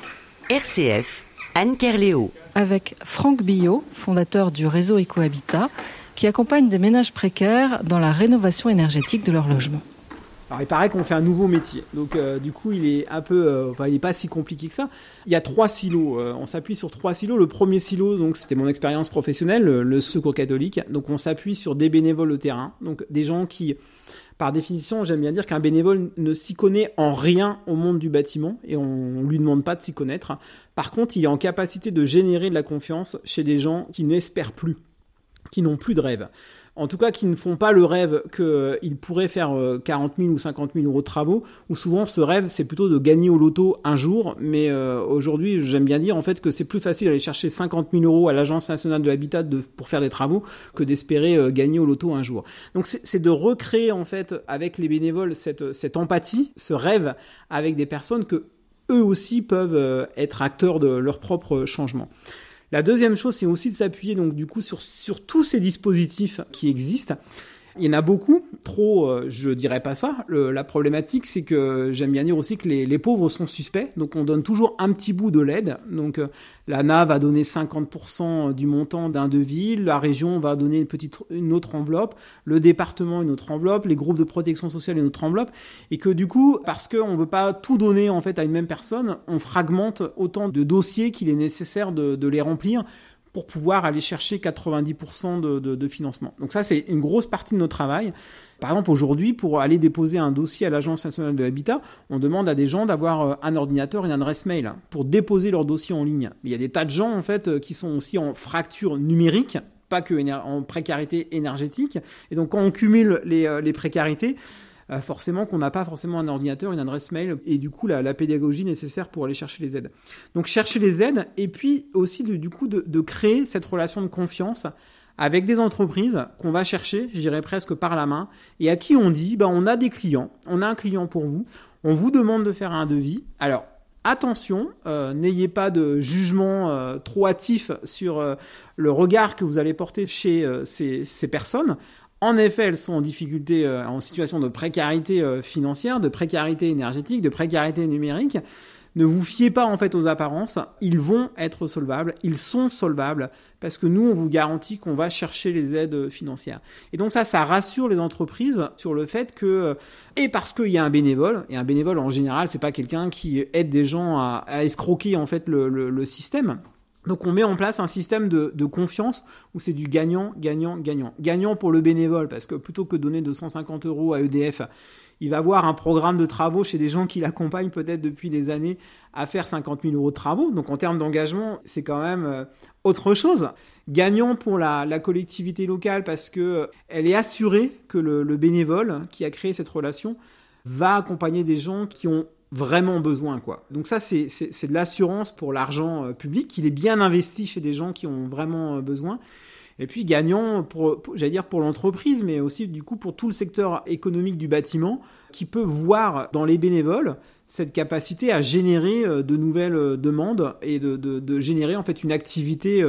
RCF, Anne Kerléo. Avec Franck Billot, fondateur du réseau Ecohabitat, qui accompagne des ménages précaires dans la rénovation énergétique de leur logement. Alors il paraît qu'on fait un nouveau métier, donc euh, du coup il est un peu, euh, enfin il est pas si compliqué que ça. Il y a trois silos, euh, on s'appuie sur trois silos. Le premier silo, donc c'était mon expérience professionnelle, le secours catholique. Donc on s'appuie sur des bénévoles au terrain, donc des gens qui par définition, j'aime bien dire qu'un bénévole ne s'y connaît en rien au monde du bâtiment et on lui demande pas de s'y connaître. Par contre, il est en capacité de générer de la confiance chez des gens qui n'espèrent plus, qui n'ont plus de rêve. En tout cas qui ne font pas le rêve qu'ils pourraient faire 40 000 ou 50 000 euros de travaux, ou souvent ce rêve c'est plutôt de gagner au loto un jour, mais aujourd'hui j'aime bien dire en fait que c'est plus facile d'aller chercher 50 000 euros à l'Agence nationale de l'habitat pour faire des travaux que d'espérer gagner au loto un jour. Donc c'est de recréer en fait avec les bénévoles cette, cette empathie, ce rêve avec des personnes que eux aussi peuvent euh, être acteurs de leur propre changement. La deuxième chose, c'est aussi de s'appuyer donc du coup sur, sur tous ces dispositifs qui existent il y en a beaucoup, trop, euh, je dirais pas ça. la problématique, c'est que j'aime bien dire aussi que les, pauvres sont suspects, donc on donne toujours un petit bout de l'aide. Donc euh, l'ANA va donner 50% du montant d'un devis, la région va donner une petite, une autre enveloppe, le département une autre enveloppe, les groupes de protection sociale une autre enveloppe, et que du coup, parce qu'on veut pas tout donner en fait à une même personne, on fragmente autant de dossiers qu'il est nécessaire de, de les remplir pour pouvoir aller chercher 90% de, de, financement. Donc ça, c'est une grosse partie de notre travail. Par exemple, aujourd'hui, pour aller déposer un dossier à l'Agence nationale de l'habitat, on demande à des gens d'avoir euh, un ordinateur une adresse mail pour déposer leur dossier en ligne. il y a des tas de gens, en fait, euh, qui sont aussi en fracture numérique, pas que en précarité énergétique. Et donc, quand on cumule les, euh, précarités, forcément qu'on n'a pas forcément un ordinateur, une adresse mail et du coup la, pédagogie nécessaire pour aller chercher les aides. Donc chercher les aides et puis aussi du coup de, créer cette relation de confiance avec des entreprises qu'on va chercher, je dirais presque par la main, et à qui on dit, bah, on a des clients, on a un client pour vous, on vous demande de faire un devis. Alors, attention, euh, n'ayez pas de jugement euh, trop hâtif sur le regard que vous allez porter chez ces, personnes. En effet, elles sont en difficulté, euh, en situation de précarité euh, financière, de précarité énergétique, de précarité numérique. Ne vous fiez pas en fait aux apparences, ils vont être solvables, ils sont solvables parce que nous on vous garantit qu'on va chercher les aides financières. Et donc ça ça rassure les entreprises sur le fait que euh, et parce qu'il y a un bénévole et un bénévole en général c'est pas quelqu'un qui aide des gens à, escroquer en fait le système. Donc on met en place un système de, confiance où c'est du gagnant, gagnant, gagnant. Gagnant pour le bénévole parce que plutôt que donner 250 euros à EDF, il va avoir un programme de travaux chez des gens qui l'accompagnent peut-être depuis des années à faire 50 000 euros de travaux. Donc en termes d'engagement, c'est quand même euh, autre chose. Gagnant pour la, la, collectivité locale parce que euh, elle est assurée que le, le bénévole qui a créé cette relation va accompagner des gens qui ont vraiment besoin quoi. Donc ça c'est de l'assurance pour l'argent euh, public qu'il est bien investi chez des gens qui ont vraiment euh, besoin. Et puis gagnant pour, j'allais dire pour l'entreprise mais aussi du coup pour tout le secteur économique du bâtiment qui peut voir dans les bénévoles cette capacité à générer euh, de nouvelles demandes et de, de, de générer en fait une activité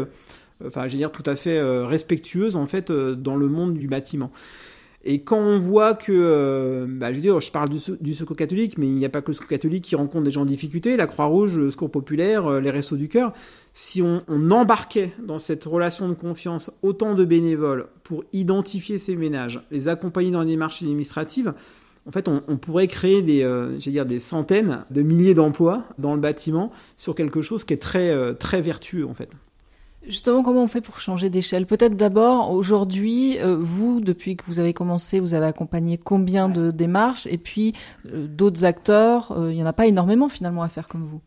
enfin j'allais dire tout à fait respectueuse en fait dans le monde du bâtiment. Et quand on voit que, euh, bah, je veux dire, je parle du, secours catholique, mais il n'y a pas que le secours catholique qui rencontre des gens en difficulté, la Croix-Rouge, le secours populaire, euh, les Restos du Cœur. Si on, embarquait dans cette relation de confiance autant de bénévoles pour identifier ces ménages, les accompagner dans les démarches administratives, en fait, on, pourrait créer des, euh, des centaines de milliers d'emplois dans le bâtiment sur quelque chose qui est très, très vertueux, en fait. Justement, comment on fait pour changer d'échelle? Peut-être d'abord, aujourd'hui, euh, vous, depuis que vous avez commencé, vous avez accompagné combien de démarches? Et puis, euh, d'autres acteurs, euh, il n'y en a pas énormément finalement à faire comme vous.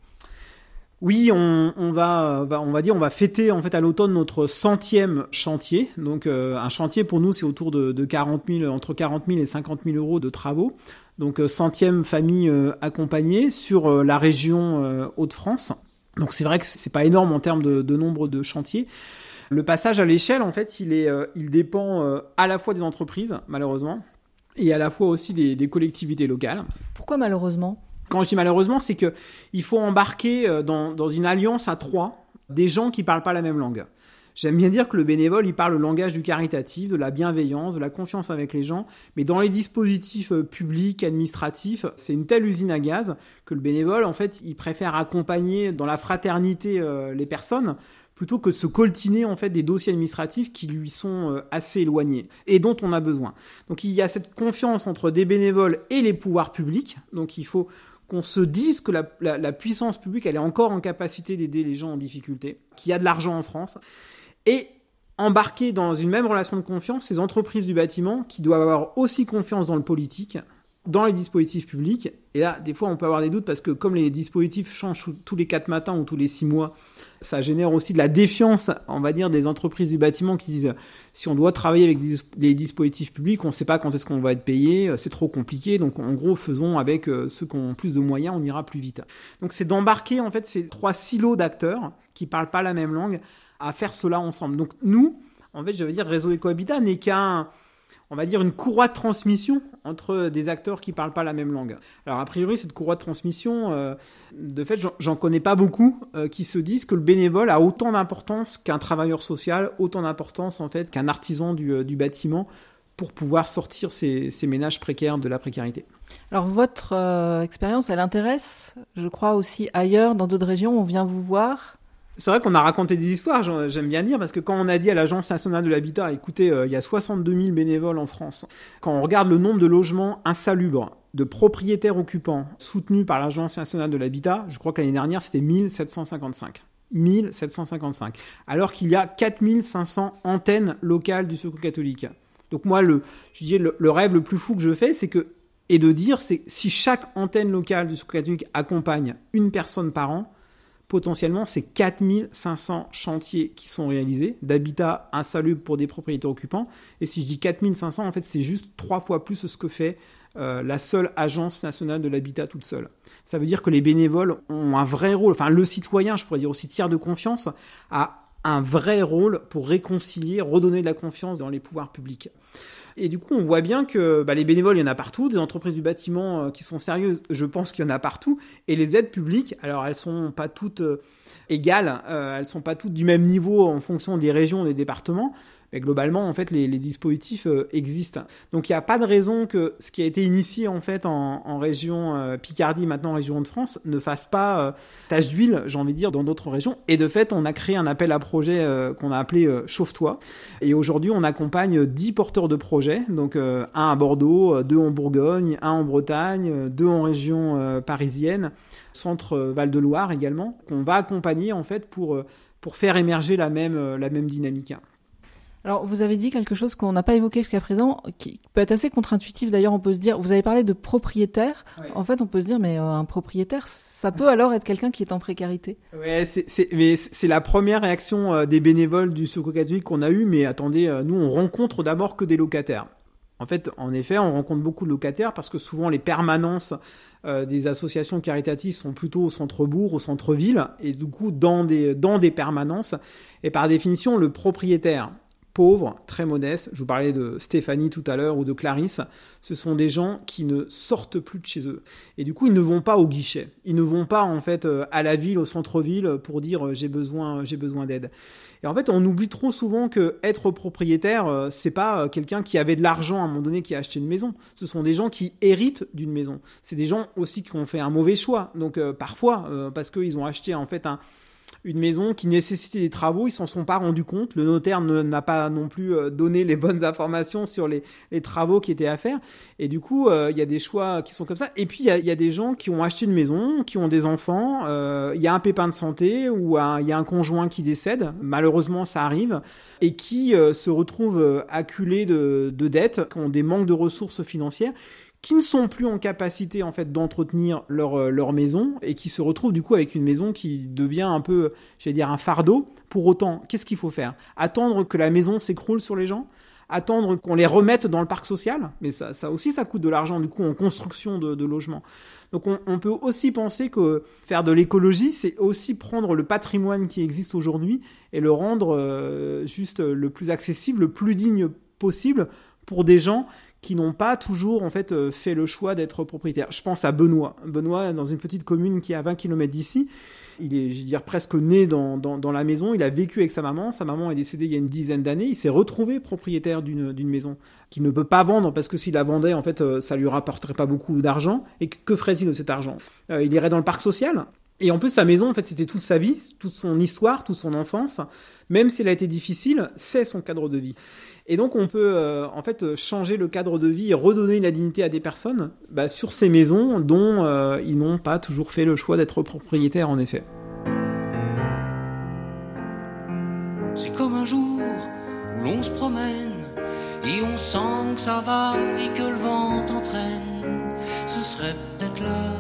Oui, on, va, on va dire, on va fêter en fait à l'automne notre centième chantier. Donc, un chantier pour nous, c'est autour de, de 40 000, entre 40 000 et 50 000 euros de travaux. Donc, centième famille accompagnée sur la région Hauts-de-France. Donc c'est vrai que c'est pas énorme en termes de, nombre de chantiers. Le passage à l'échelle, en fait, il, est, euh, il dépend euh, à la fois des entreprises, malheureusement, et à la fois aussi des, collectivités locales. Pourquoi malheureusement? Quand je dis malheureusement, c'est que il faut embarquer euh, dans, dans une alliance à trois des gens qui parlent pas la même langue. J'aime bien dire que le bénévole, il parle le langage du caritatif, de la bienveillance, de la confiance avec les gens, mais dans les dispositifs euh, publics, administratifs, c'est une telle usine à gaz que le bénévole, en fait, il préfère accompagner dans la fraternité euh, les personnes plutôt que de se coltiner en fait des dossiers administratifs qui lui sont euh, assez éloignés et dont on a besoin. Donc il y a cette confiance entre des bénévoles et les pouvoirs publics. Donc il faut qu'on se dise que la, la puissance publique elle est encore en capacité d'aider les gens en difficulté, qu'il y a de l'argent en France et embarquer dans une même relation de confiance ces entreprises du bâtiment qui doivent avoir aussi confiance dans le politique, dans les dispositifs publics, et là, des fois, on peut avoir des doutes parce que comme les dispositifs changent tous les 4 matins ou tous les 6 mois, ça génère aussi de la défiance, on va dire, des entreprises du bâtiment qui disent si on doit travailler avec des dispositifs publics, on ne sait pas quand est-ce qu'on va être payé, c'est trop compliqué, donc en gros, faisons avec euh, ceux qui ont plus de moyens, on ira plus vite. Donc c'est d'embarquer en fait ces trois silos d'acteurs qui parlent pas la même langue à faire cela ensemble. Donc nous, en fait, je veux dire, Réseau Ecohabitat n'est qu'un on va dire, une courroie de transmission entre des acteurs qui parlent pas la même langue. Alors, a priori, cette courroie de transmission, euh, de fait, j'en connais pas beaucoup euh, qui se disent que le bénévole a autant d'importance qu'un travailleur social, autant d'importance, en fait, qu'un artisan du, euh, bâtiment pour pouvoir sortir ces, ménages précaires de la précarité. Alors, votre expérience, elle intéresse, je crois, aussi ailleurs, dans d'autres régions. On vient vous voir c'est vrai qu'on a raconté des histoires, j'aime bien dire, parce que quand on a dit à l'Agence nationale de l'habitat, écoutez, euh, il y a 62 000 bénévoles en France, quand on regarde le nombre de logements insalubres, de propriétaires occupants soutenus par l'Agence nationale de l'habitat, je crois que l'année dernière, c'était 1755. 1755. Alors qu'il y a 4500 antennes locales du Secours catholique. Donc moi, le, je dis, le, le rêve le plus fou que je fais, c'est que, et de dire, c'est si chaque antenne locale du Secours catholique accompagne une personne par an, potentiellement, c'est 4500 chantiers qui sont réalisés d'habitat insalubre pour des propriétaires occupants. Et si je dis 4500, en fait, c'est juste trois fois plus ce que fait euh, la seule agence nationale de l'habitat toute seule. Ça veut dire que les bénévoles ont un vrai rôle, enfin le citoyen, je pourrais dire aussi tiers de confiance, a un vrai rôle pour réconcilier, redonner de la confiance dans les pouvoirs publics. Et du coup, on voit bien que bah, les bénévoles, il y en a partout, des entreprises du bâtiment euh, qui sont sérieuses, je pense qu'il y en a partout. Et les aides publiques, alors elles sont pas toutes euh, égales, euh, elles sont pas toutes du même niveau en fonction des régions, des départements. Mais globalement, en fait, les, dispositifs euh, existent. Donc il n'y a pas de raison que ce qui a été initié en fait en, région euh, Picardie, maintenant région de France, ne fasse pas euh, tache d'huile, j'ai envie de dire, dans d'autres régions. Et de fait, on a créé un appel à projet qu'on a appelé Chauffe-toi. Et aujourd'hui, on accompagne 10 porteurs de projets, donc un à Bordeaux, deux en Bourgogne, un en Bretagne, deux en région parisienne, centre Val-de-Loire également, qu'on va accompagner en fait pour pour faire émerger la même la même dynamique. Alors, vous avez dit quelque chose qu'on n'a pas évoqué jusqu'à présent, qui peut être assez contre-intuitif. D'ailleurs, on peut se dire, vous avez parlé de propriétaire. En fait, on peut se dire, mais euh, un propriétaire, ça peut alors être quelqu'un qui est en précarité. Ouais, c'est, mais c'est la première réaction euh, des bénévoles du Secours catholique qu'on a eu. Mais attendez, euh, nous, on rencontre d'abord que des locataires. En fait, en effet, on rencontre beaucoup de locataires parce que souvent les permanences des associations caritatives sont plutôt au centre-bourg, au centre-ville, et du coup dans des, dans des permanences. Et par définition, le propriétaire, pauvres, très modestes. Je vous parlais de Stéphanie tout à l'heure ou de Clarisse. Ce sont des gens qui ne sortent plus de chez eux. Et du coup, ils ne vont pas au guichet. Ils ne vont pas, en fait, euh, à la ville, au centre-ville pour dire euh, j'ai besoin, j'ai besoin d'aide. Et en fait, on oublie trop souvent que être propriétaire, euh, c'est pas quelqu'un qui avait de l'argent à un moment donné qui a acheté une maison. Ce sont des gens qui héritent d'une maison. C'est des gens aussi qui ont fait un mauvais choix. Donc, parfois, parce qu'ils ont acheté, en fait, un, une maison qui nécessitait des travaux, ils s'en sont pas rendus compte. Le notaire n'a pas non plus euh, donné les bonnes informations sur les, travaux qui étaient à faire. Et du coup, euh, il y a des choix qui sont comme ça. Et puis, il y a, des gens qui ont acheté une maison, qui ont des enfants, euh, il y a un pépin de santé ou il y a un conjoint qui décède. Malheureusement, ça arrive. Et qui se retrouvent acculés de, de dettes, qui ont des manques de ressources financières qui ne sont plus en capacité en fait d'entretenir leur, euh, leur maison et qui se retrouvent du coup avec une maison qui devient un peu, j'allais dire, un fardeau. Pour autant, qu'est-ce qu'il faut faire? Attendre que la maison s'écroule sur les gens? Attendre qu'on les remette dans le parc social? Mais ça, ça aussi, ça coûte de l'argent du coup en construction de, de logements. Donc on, on, peut aussi penser que faire de l'écologie, c'est aussi prendre le patrimoine qui existe aujourd'hui et le rendre euh, juste le plus accessible, le plus digne possible pour des gens qui n'ont pas toujours en fait euh, fait le choix d'être propriétaire. Je pense à Benoît. Benoît, dans une petite commune qui est à 20 km d'ici, il est, je dire, presque né dans, dans, la maison. Il a vécu avec sa maman. Sa maman est décédée il y a une dizaine d'années. Il s'est retrouvé propriétaire d'une, d'une maison qu'il ne peut pas vendre parce que s'il la vendait, en fait, euh, ça lui rapporterait pas beaucoup d'argent. Et que ferait-il de cet argent? Euh, Il irait dans le parc social. Et en plus, sa maison, en fait, c'était toute sa vie, toute son histoire, toute son enfance. Même si elle a été difficile, c'est son cadre de vie. Et donc on peut euh, en fait changer le cadre de vie et redonner la dignité à des personnes bah, sur ces maisons dont euh, ils n'ont pas toujours fait le choix d'être propriétaires en effet. C'est comme un jour où l'on se promène et on sent que ça va et que le vent t'entraîne. ce serait peut-être là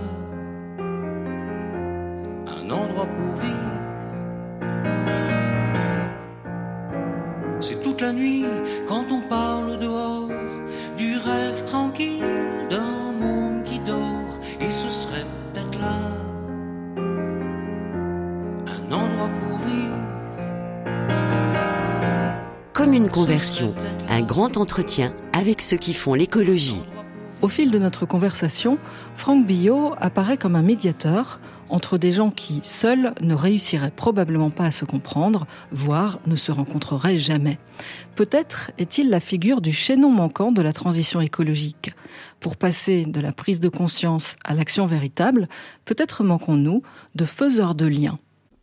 un endroit pour vivre. C'est toute la nuit quand on parle dehors du rêve tranquille d'un môme qui dort et ce serait peut-être là un endroit pour vivre. Comme une conversion, un grand entretien avec ceux qui font l'écologie. Au fil de notre conversation, Franck Billot apparaît comme un médiateur entre des gens qui, seuls, ne réussiraient probablement pas à se comprendre, voire ne se rencontreraient jamais. Peut-être est-il la figure du chaînon manquant de la transition écologique. Pour passer de la prise de conscience à l'action véritable, peut-être manquons-nous de faiseurs de liens.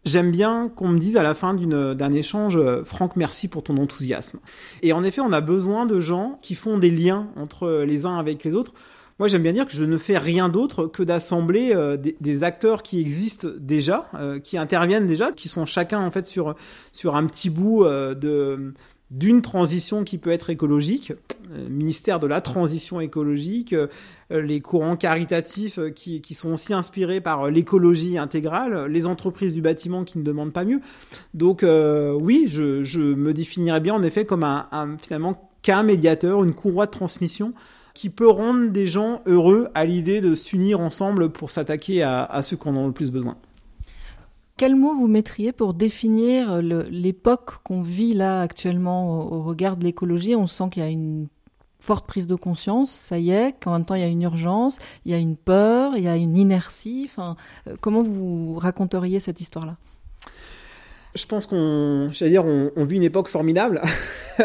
J'aime bien qu'on me dise à la fin d'un échange, Franck, merci pour ton enthousiasme. Et en effet, on a besoin de gens qui font des liens entre les uns avec les autres. Moi, j'aime bien dire que je ne fais rien d'autre que d'assembler euh, des, acteurs qui existent déjà, euh, qui interviennent déjà, qui sont chacun en fait sur sur un petit bout de d'une transition qui peut être écologique, euh, ministère de la transition écologique, euh, les courants caritatifs euh, qui, qui, sont aussi inspirés par l'écologie intégrale, les entreprises du bâtiment qui ne demandent pas mieux. Donc oui, je, je, me définirais bien en effet comme un, un finalement qu'un médiateur, une courroie de transmission qui peut rendre des gens heureux à l'idée de s'unir ensemble pour s'attaquer à, à ceux qui en ont le plus besoin. Quel mot vous mettriez pour définir l'époque qu'on vit là actuellement au, regard de l'écologie? On sent qu'il y a une forte prise de conscience, ça y est, qu'en même temps il y a une urgence, il y a une peur, il y a une inertie. Enfin, euh, comment vous raconteriez cette histoire-là? Je pense qu'on, j'allais dire, on, on, vit une époque formidable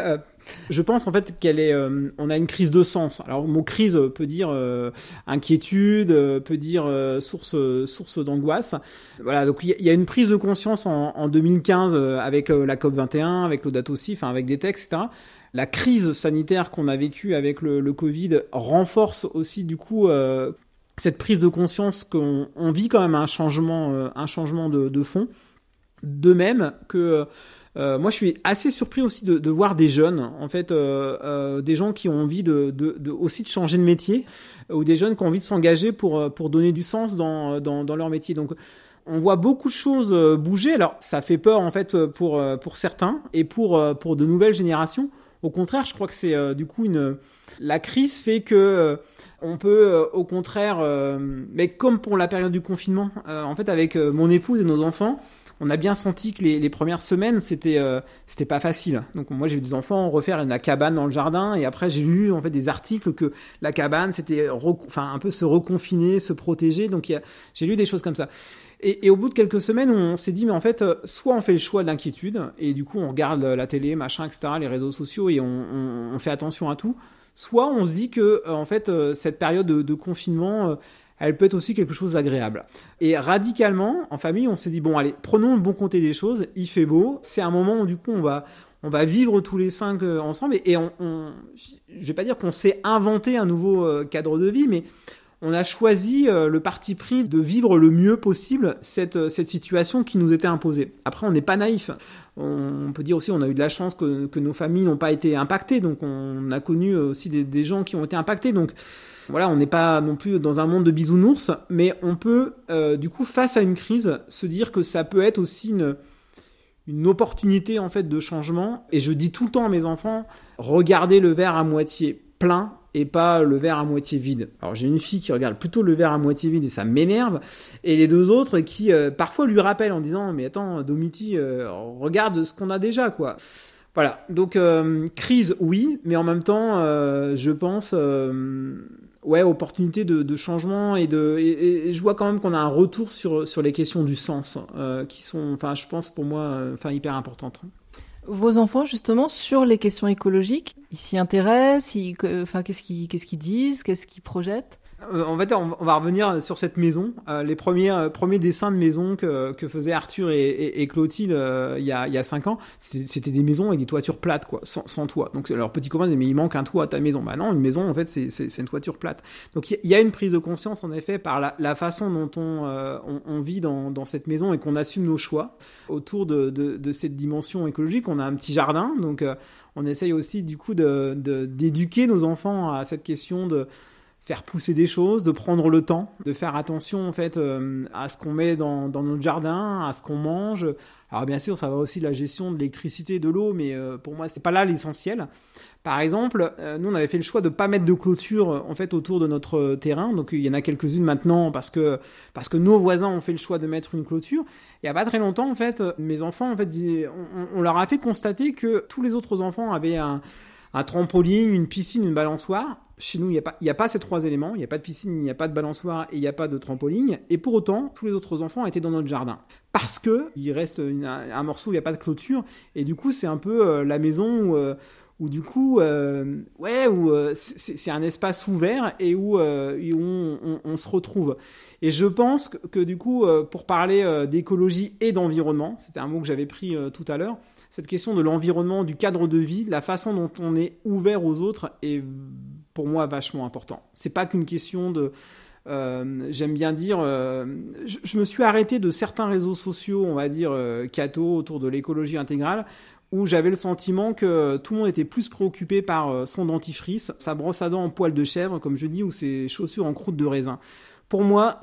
Je pense en fait qu'elle est, euh, on a une crise de sens. Alors mot crise peut dire euh, inquiétude, euh, peut dire source source d'angoisse. Voilà, donc il y, a une prise de conscience en, en 2015 avec la COP 21, avec l'audat aussi, enfin avec des textes, etc. La crise sanitaire qu'on a vécue avec le, le, Covid renforce aussi du coup cette prise de conscience qu'on vit quand même un changement, un changement de, de fond. De même que euh, moi, je suis assez surpris aussi de, de voir des jeunes, en fait, euh, euh, des gens qui ont envie de, de, de, aussi de changer de métier, ou des jeunes qui ont envie de s'engager pour pour donner du sens dans, dans, dans leur métier. Donc, on voit beaucoup de choses bouger. Alors, ça fait peur en fait pour pour certains et pour pour de nouvelles générations. Au contraire, je crois que c'est du coup une la crise fait que on peut au contraire, mais comme pour la période du confinement, en fait, avec mon épouse et nos enfants on a bien senti que les, premières semaines c'était euh, c'était pas facile. Donc moi j'ai vu des enfants refaire une cabane dans le jardin et après j'ai lu en fait des articles que la cabane c'était enfin un peu se reconfiner, se protéger. Donc j'ai lu des choses comme ça. Et, au bout de quelques semaines, on s'est dit mais en fait euh, soit on fait le choix de l'inquiétude et du coup on regarde la télé, machin, etc., les réseaux sociaux et on, fait attention à tout. Soit on se dit que euh, en fait cette période de, confinement elle peut être aussi quelque chose d'agréable. Et radicalement, en famille, on s'est dit bon, allez, prenons le bon côté des choses. Il fait beau. C'est un moment où du coup, on va on va vivre tous les cinq euh, ensemble et, on, on, je vais pas dire qu'on s'est inventé un nouveau euh, cadre de vie, mais on a choisi euh, le parti pris de vivre le mieux possible cette, cette situation qui nous était imposée. Après, on n'est pas naïf. On peut dire aussi on a eu de la chance que, que nos familles n'ont pas été impactées, donc on a connu aussi des, des gens qui ont été impactés. Donc voilà, on n'est pas non plus dans un monde de bisounours, mais on peut, euh, du coup, face à une crise, se dire que ça peut être aussi une, opportunité en fait de changement. Et je dis tout le temps à mes enfants, regardez le verre à moitié plein et pas le verre à moitié vide. Alors j'ai une fille qui regarde plutôt le verre à moitié vide et ça m'énerve, et les deux autres qui euh, parfois lui rappellent en disant mais attends Domiti, euh, regarde ce qu'on a déjà quoi. Voilà, donc crise oui, mais en même temps je pense ouais, opportunité de, changement et de et, je vois quand même qu'on a un retour sur sur les questions du sens euh, qui sont, enfin, je pense pour moi, euh, enfin, hyper importantes. Vos enfants, justement, sur les questions écologiques, ils s'y intéressent, ils, enfin, qu'est-ce qu'ils qu'est-ce qu'ils disent, qu'est-ce qu'ils projettent? Euh, en fait, on va revenir sur cette maison. Euh, les premiers euh, premiers dessins de maison que, que faisaient Arthur et, Clotilde il y a il y a cinq ans, c'était des maisons avec des toitures plates quoi, sans, toit. Donc leur petit copain disait mais il manque un toit à ta maison. Bah non, une maison en fait c'est une toiture plate. Donc il y, a une prise de conscience en effet par la, façon dont on, on, on vit dans cette maison et qu'on assume nos choix autour de, de, cette dimension écologique. On a un petit jardin donc on essaye aussi du coup d'éduquer nos enfants à cette question de faire pousser des choses, de prendre le temps, de faire attention en fait euh, à ce qu'on met dans, dans, notre jardin, à ce qu'on mange. Alors bien sûr, ça va aussi la gestion de l'électricité, de l'eau, mais euh, pour moi, c'est pas là l'essentiel. Par exemple, euh, nous on avait fait le choix de pas mettre de clôture en fait autour de notre terrain, donc il y en a quelques-unes maintenant parce que parce que nos voisins ont fait le choix de mettre une clôture. Il y a pas très longtemps en fait, mes enfants en fait, on leur a fait constater que tous les autres enfants avaient un un trampoline, une piscine, une balançoire. Chez nous, il n'y a, pas, a pas ces trois éléments. Il n'y a pas de piscine, il n'y a pas de balançoire et il n'y a pas de trampoline. Et pour autant, tous les autres enfants étaient dans notre jardin. Parce que il reste un, morceau où il n'y a pas de clôture. Et du coup, c'est un peu euh, la maison où, euh, du coup, euh, ouais, où c'est un espace ouvert et où, on, se retrouve. Et je pense que du coup, pour parler d'écologie et d'environnement, c'était un mot que j'avais pris tout à l'heure, cette question de l'environnement, du cadre de vie, la façon dont on est ouvert aux autres est pour moi vachement important. C'est pas qu'une question de euh, j'aime bien dire, euh, je, me suis arrêté de certains réseaux sociaux, on va dire euh, autour de l'écologie intégrale, où j'avais le sentiment que tout le monde était plus préoccupé par son dentifrice, sa brosse à dents en poil de chèvre, comme je dis, ou ses chaussures en croûte de raisin pour moi,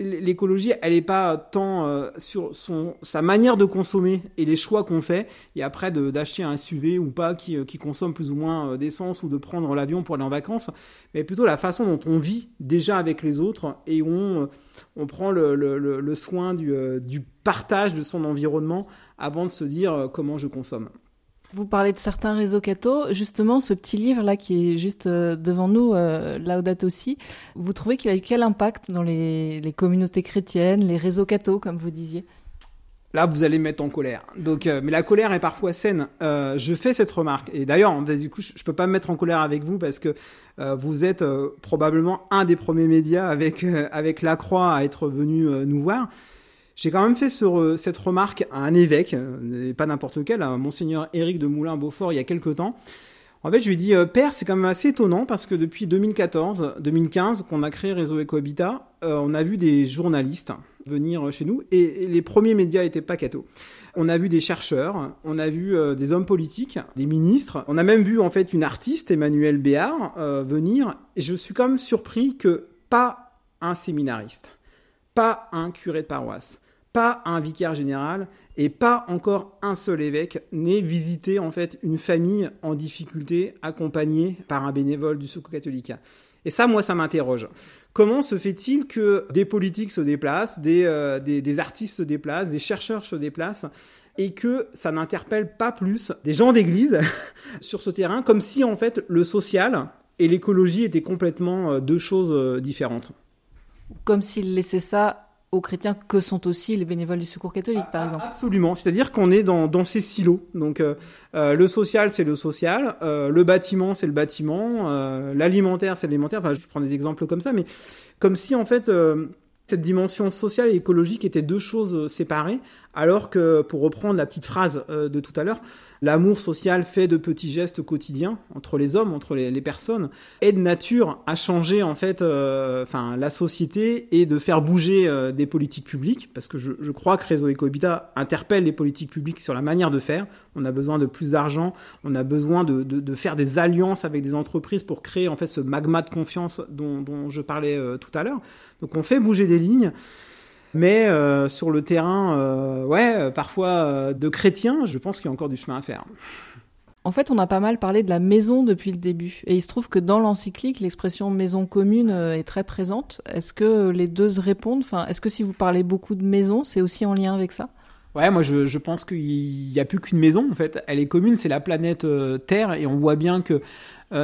l'écologie, elle n'est pas tant euh, sur sa manière de consommer et les choix qu'on fait, et après d'acheter un SUV ou pas qui, euh, qui consomme plus ou moins euh, d'essence ou de prendre l'avion pour aller en vacances, mais plutôt la façon dont on vit déjà avec les autres et on, on prend le, le, le soin du, du partage de son environnement avant de se dire comment je consomme. Vous parlez de certains réseaux catho. Justement, ce petit livre-là qui est juste euh, devant nous, euh, Laudato aussi, vous trouvez qu'il a eu quel impact dans les, communautés chrétiennes, les réseaux catho, comme vous disiez? Là, vous allez me mettre en colère. Donc, euh, mais la colère est parfois saine. je fais cette remarque. Et d'ailleurs, du coup, je, ne peux pas me mettre en colère avec vous parce que vous êtes probablement un des premiers médias avec avec la Croix à être venu nous voir. J'ai quand même fait ce, cette remarque à un évêque, euh, pas n'importe quel, à monseigneur Éric de Moulin-Beaufort il y a quelques temps. En fait, je lui ai dit, euh, père, c'est quand même assez étonnant parce que depuis 2014, 2015, qu'on a créé Réseau Ecohabitat, euh, on a vu des journalistes venir chez nous et, les premiers médias étaient pas cathos. On a vu des chercheurs, on a vu des hommes politiques, des ministres, on a même vu en fait une artiste, Emmanuel Béard, venir et je suis quand même surpris que pas un séminariste, pas un curé de paroisse, pas un vicaire général et pas encore un seul évêque n'ait visité en fait une famille en difficulté accompagnée par un bénévole du Secours catholique. Et ça, moi, ça m'interroge. Comment se fait-il que des politiques se déplacent, des, euh, des, des, artistes se déplacent, des chercheurs se déplacent, et que ça n'interpelle pas plus des gens d'église sur ce terrain, comme si en fait le social et l'écologie étaient complètement euh, deux choses euh, différentes? Comme s'ils laissaient ça aux chrétiens que sont aussi les bénévoles du secours catholique, par exemple. Absolument, c'est-à-dire qu'on est dans, dans ces silos. Donc euh, euh, le social, c'est le social, euh, le bâtiment, c'est le bâtiment, l'alimentaire, c'est l'alimentaire. Enfin, je prends des exemples comme ça, mais comme si en fait cette dimension sociale et écologique étaient deux choses séparées, alors que, pour reprendre la petite phrase de tout à l'heure, L'amour social fait de petits gestes quotidiens entre les hommes, entre les, personnes, est de nature à changer en fait, euh, enfin la société et de faire bouger euh, des politiques publiques, parce que je, je crois que Réseau Ecohabitat interpelle les politiques publiques sur la manière de faire. On a besoin de plus d'argent, on a besoin de, de, de, faire des alliances avec des entreprises pour créer en fait ce magma de confiance dont, dont je parlais euh, tout à l'heure. Donc on fait bouger des lignes. Mais euh, sur le terrain, euh, ouais, euh, parfois de chrétiens, je pense qu'il y a encore du chemin à faire. En fait, on a pas mal parlé de la maison depuis le début. Et il se trouve que dans l'encyclique, l'expression maison commune est très présente. Est-ce que les deux se répondent? Enfin, Est-ce que si vous parlez beaucoup de maison, c'est aussi en lien avec ça? Ouais, moi je, je pense qu'il n'y a plus qu'une maison en fait. Elle est commune, c'est la planète Terre et on voit bien que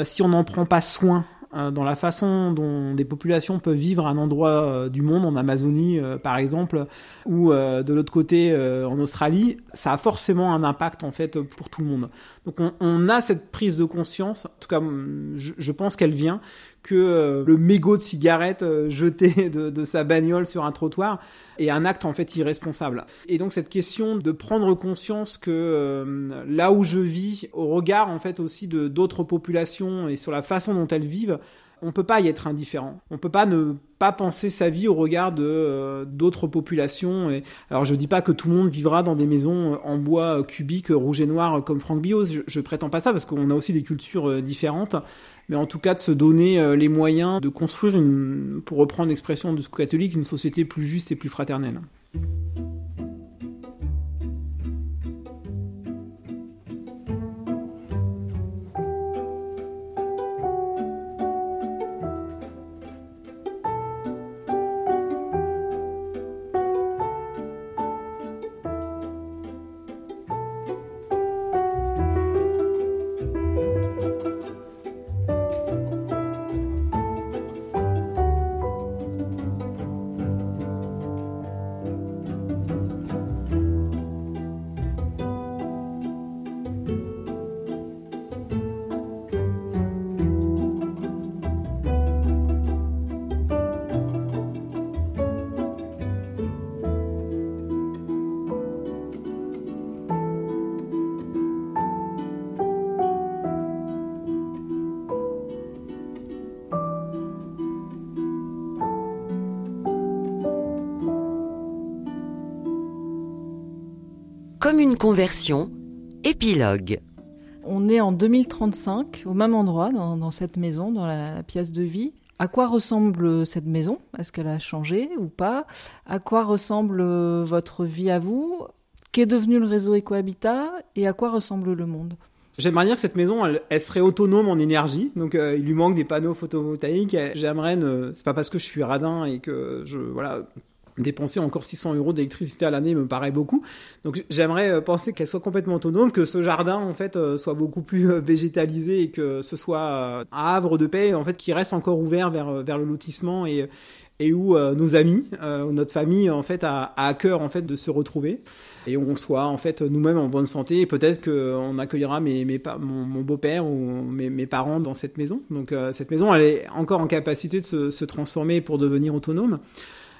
si on n'en prend pas soin dans la façon dont des populations peuvent vivre à un endroit euh, du monde, en Amazonie euh, par exemple, ou de l'autre côté en Australie, ça a forcément un impact en fait pour tout le monde. Donc on, a cette prise de conscience, en tout cas je pense qu'elle vient, que euh, le mégot de cigarette euh, jeté de, sa bagnole sur un trottoir est un acte en fait irresponsable. Et donc cette question de prendre conscience que euh, là où je vis, au regard en fait aussi de d'autres populations et sur la façon dont elles vivent, on peut pas y être indifférent. On peut pas ne pas penser sa vie au regard de euh, d'autres populations. Alors je dis pas que tout le monde vivra dans des maisons en bois cubique rouge et noir comme Franck Bios. Je, je prétends pas ça parce qu'on a aussi des cultures différentes. Mais en tout cas de se donner les moyens de construire pour reprendre l'expression de ce catholique, une société plus juste et plus fraternelle. Comme une conversion, épilogue. On est en 2035, au même endroit, dans, cette maison, dans la, pièce de vie. À quoi ressemble cette maison? Est-ce qu'elle a changé ou pas? À quoi ressemble votre vie à vous? Qu'est devenu le réseau Ecohabitat? Et à quoi ressemble le monde? J'aimerais dire que cette maison, elle, serait autonome en énergie, donc euh, il lui manque des panneaux photovoltaïques. J'aimerais, ne... c'est pas parce que je suis radin et que je voilà, dépenser encore 600 euros d'électricité à l'année me paraît beaucoup. Donc j'aimerais euh, penser qu'elle soit complètement autonome, que ce jardin en fait euh, soit beaucoup plus euh, végétalisé et que ce soit un havre de paix en fait qui reste encore ouvert vers vers le lotissement et et où nos amis, notre famille en fait a, à cœur en fait de se retrouver et on soit en fait nous-mêmes en bonne santé et peut-être qu'on accueillera mes, mes mon, beau-père ou mes, mes, parents dans cette maison. Donc cette maison elle est encore en capacité de se, se transformer pour devenir autonome.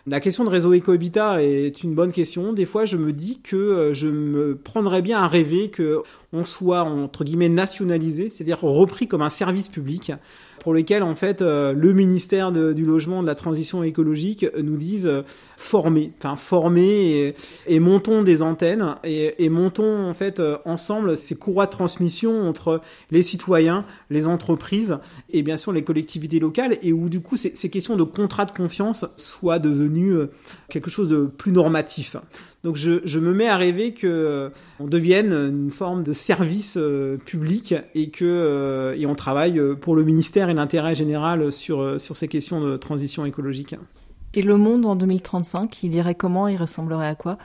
La question de réseau Ecohabitat est une bonne question. Des fois, je me dis que euh, je me prendrais bien à rêver que on soit entre guillemets nationalisé, c'est-à-dire repris comme un service public pour lesquels en fait euh, le ministère du logement de la transition écologique nous dise euh, former, enfin former et, montons des antennes et, montons en fait euh, ensemble ces courroies de transmission entre les citoyens, les entreprises et bien sûr les collectivités locales et où du coup ces, ces questions de contrat de confiance soient devenues quelque chose de plus normatif. Donc je, me mets à rêver que euh, on devienne une forme de service euh, public et que euh, on travaille pour le ministère et l'intérêt général sur sur ces questions de transition écologique. Et le monde en 2035, il irait comment? Il ressemblerait à quoi?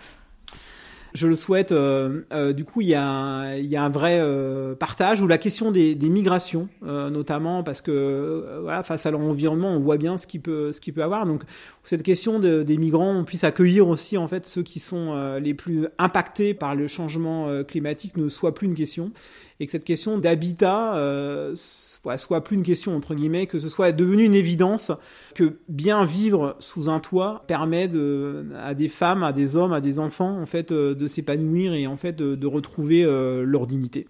Je le souhaite. Euh, euh, du coup, il y a un, il y a un vrai euh, partage ou la question des, des migrations, notamment parce que voilà, face à l'environnement, on voit bien ce qui peut, ce peut avoir. Donc, cette question de, des migrants, on puisse accueillir aussi en fait ceux qui sont les plus impactés par le changement climatique ne soit plus une question et que cette question d'habitat soit plus une question entre guillemets, que ce soit devenu une évidence que bien vivre sous un toit permet à des femmes, à des hommes, à des enfants en fait euh, de s'épanouir et en fait de, retrouver euh, leur dignité.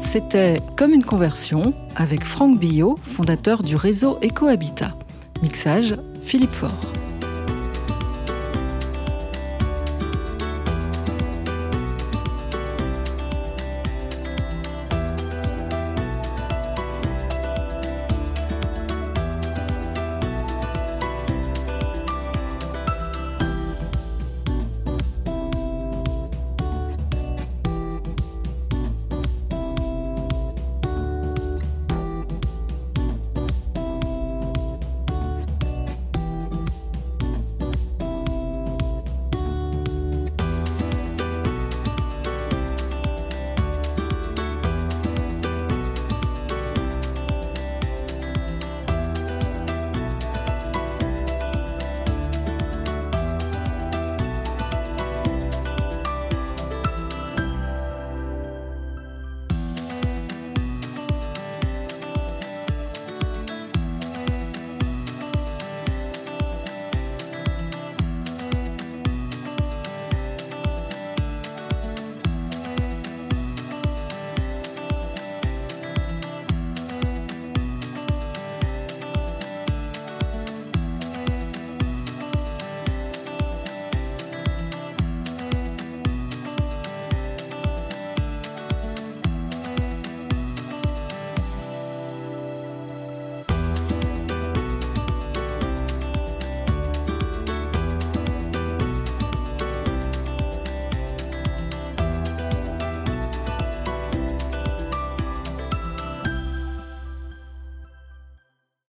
C'était Comme une conversion avec Franck Billot, fondateur du réseau Ecohabitat. Mixage Philippe Faure.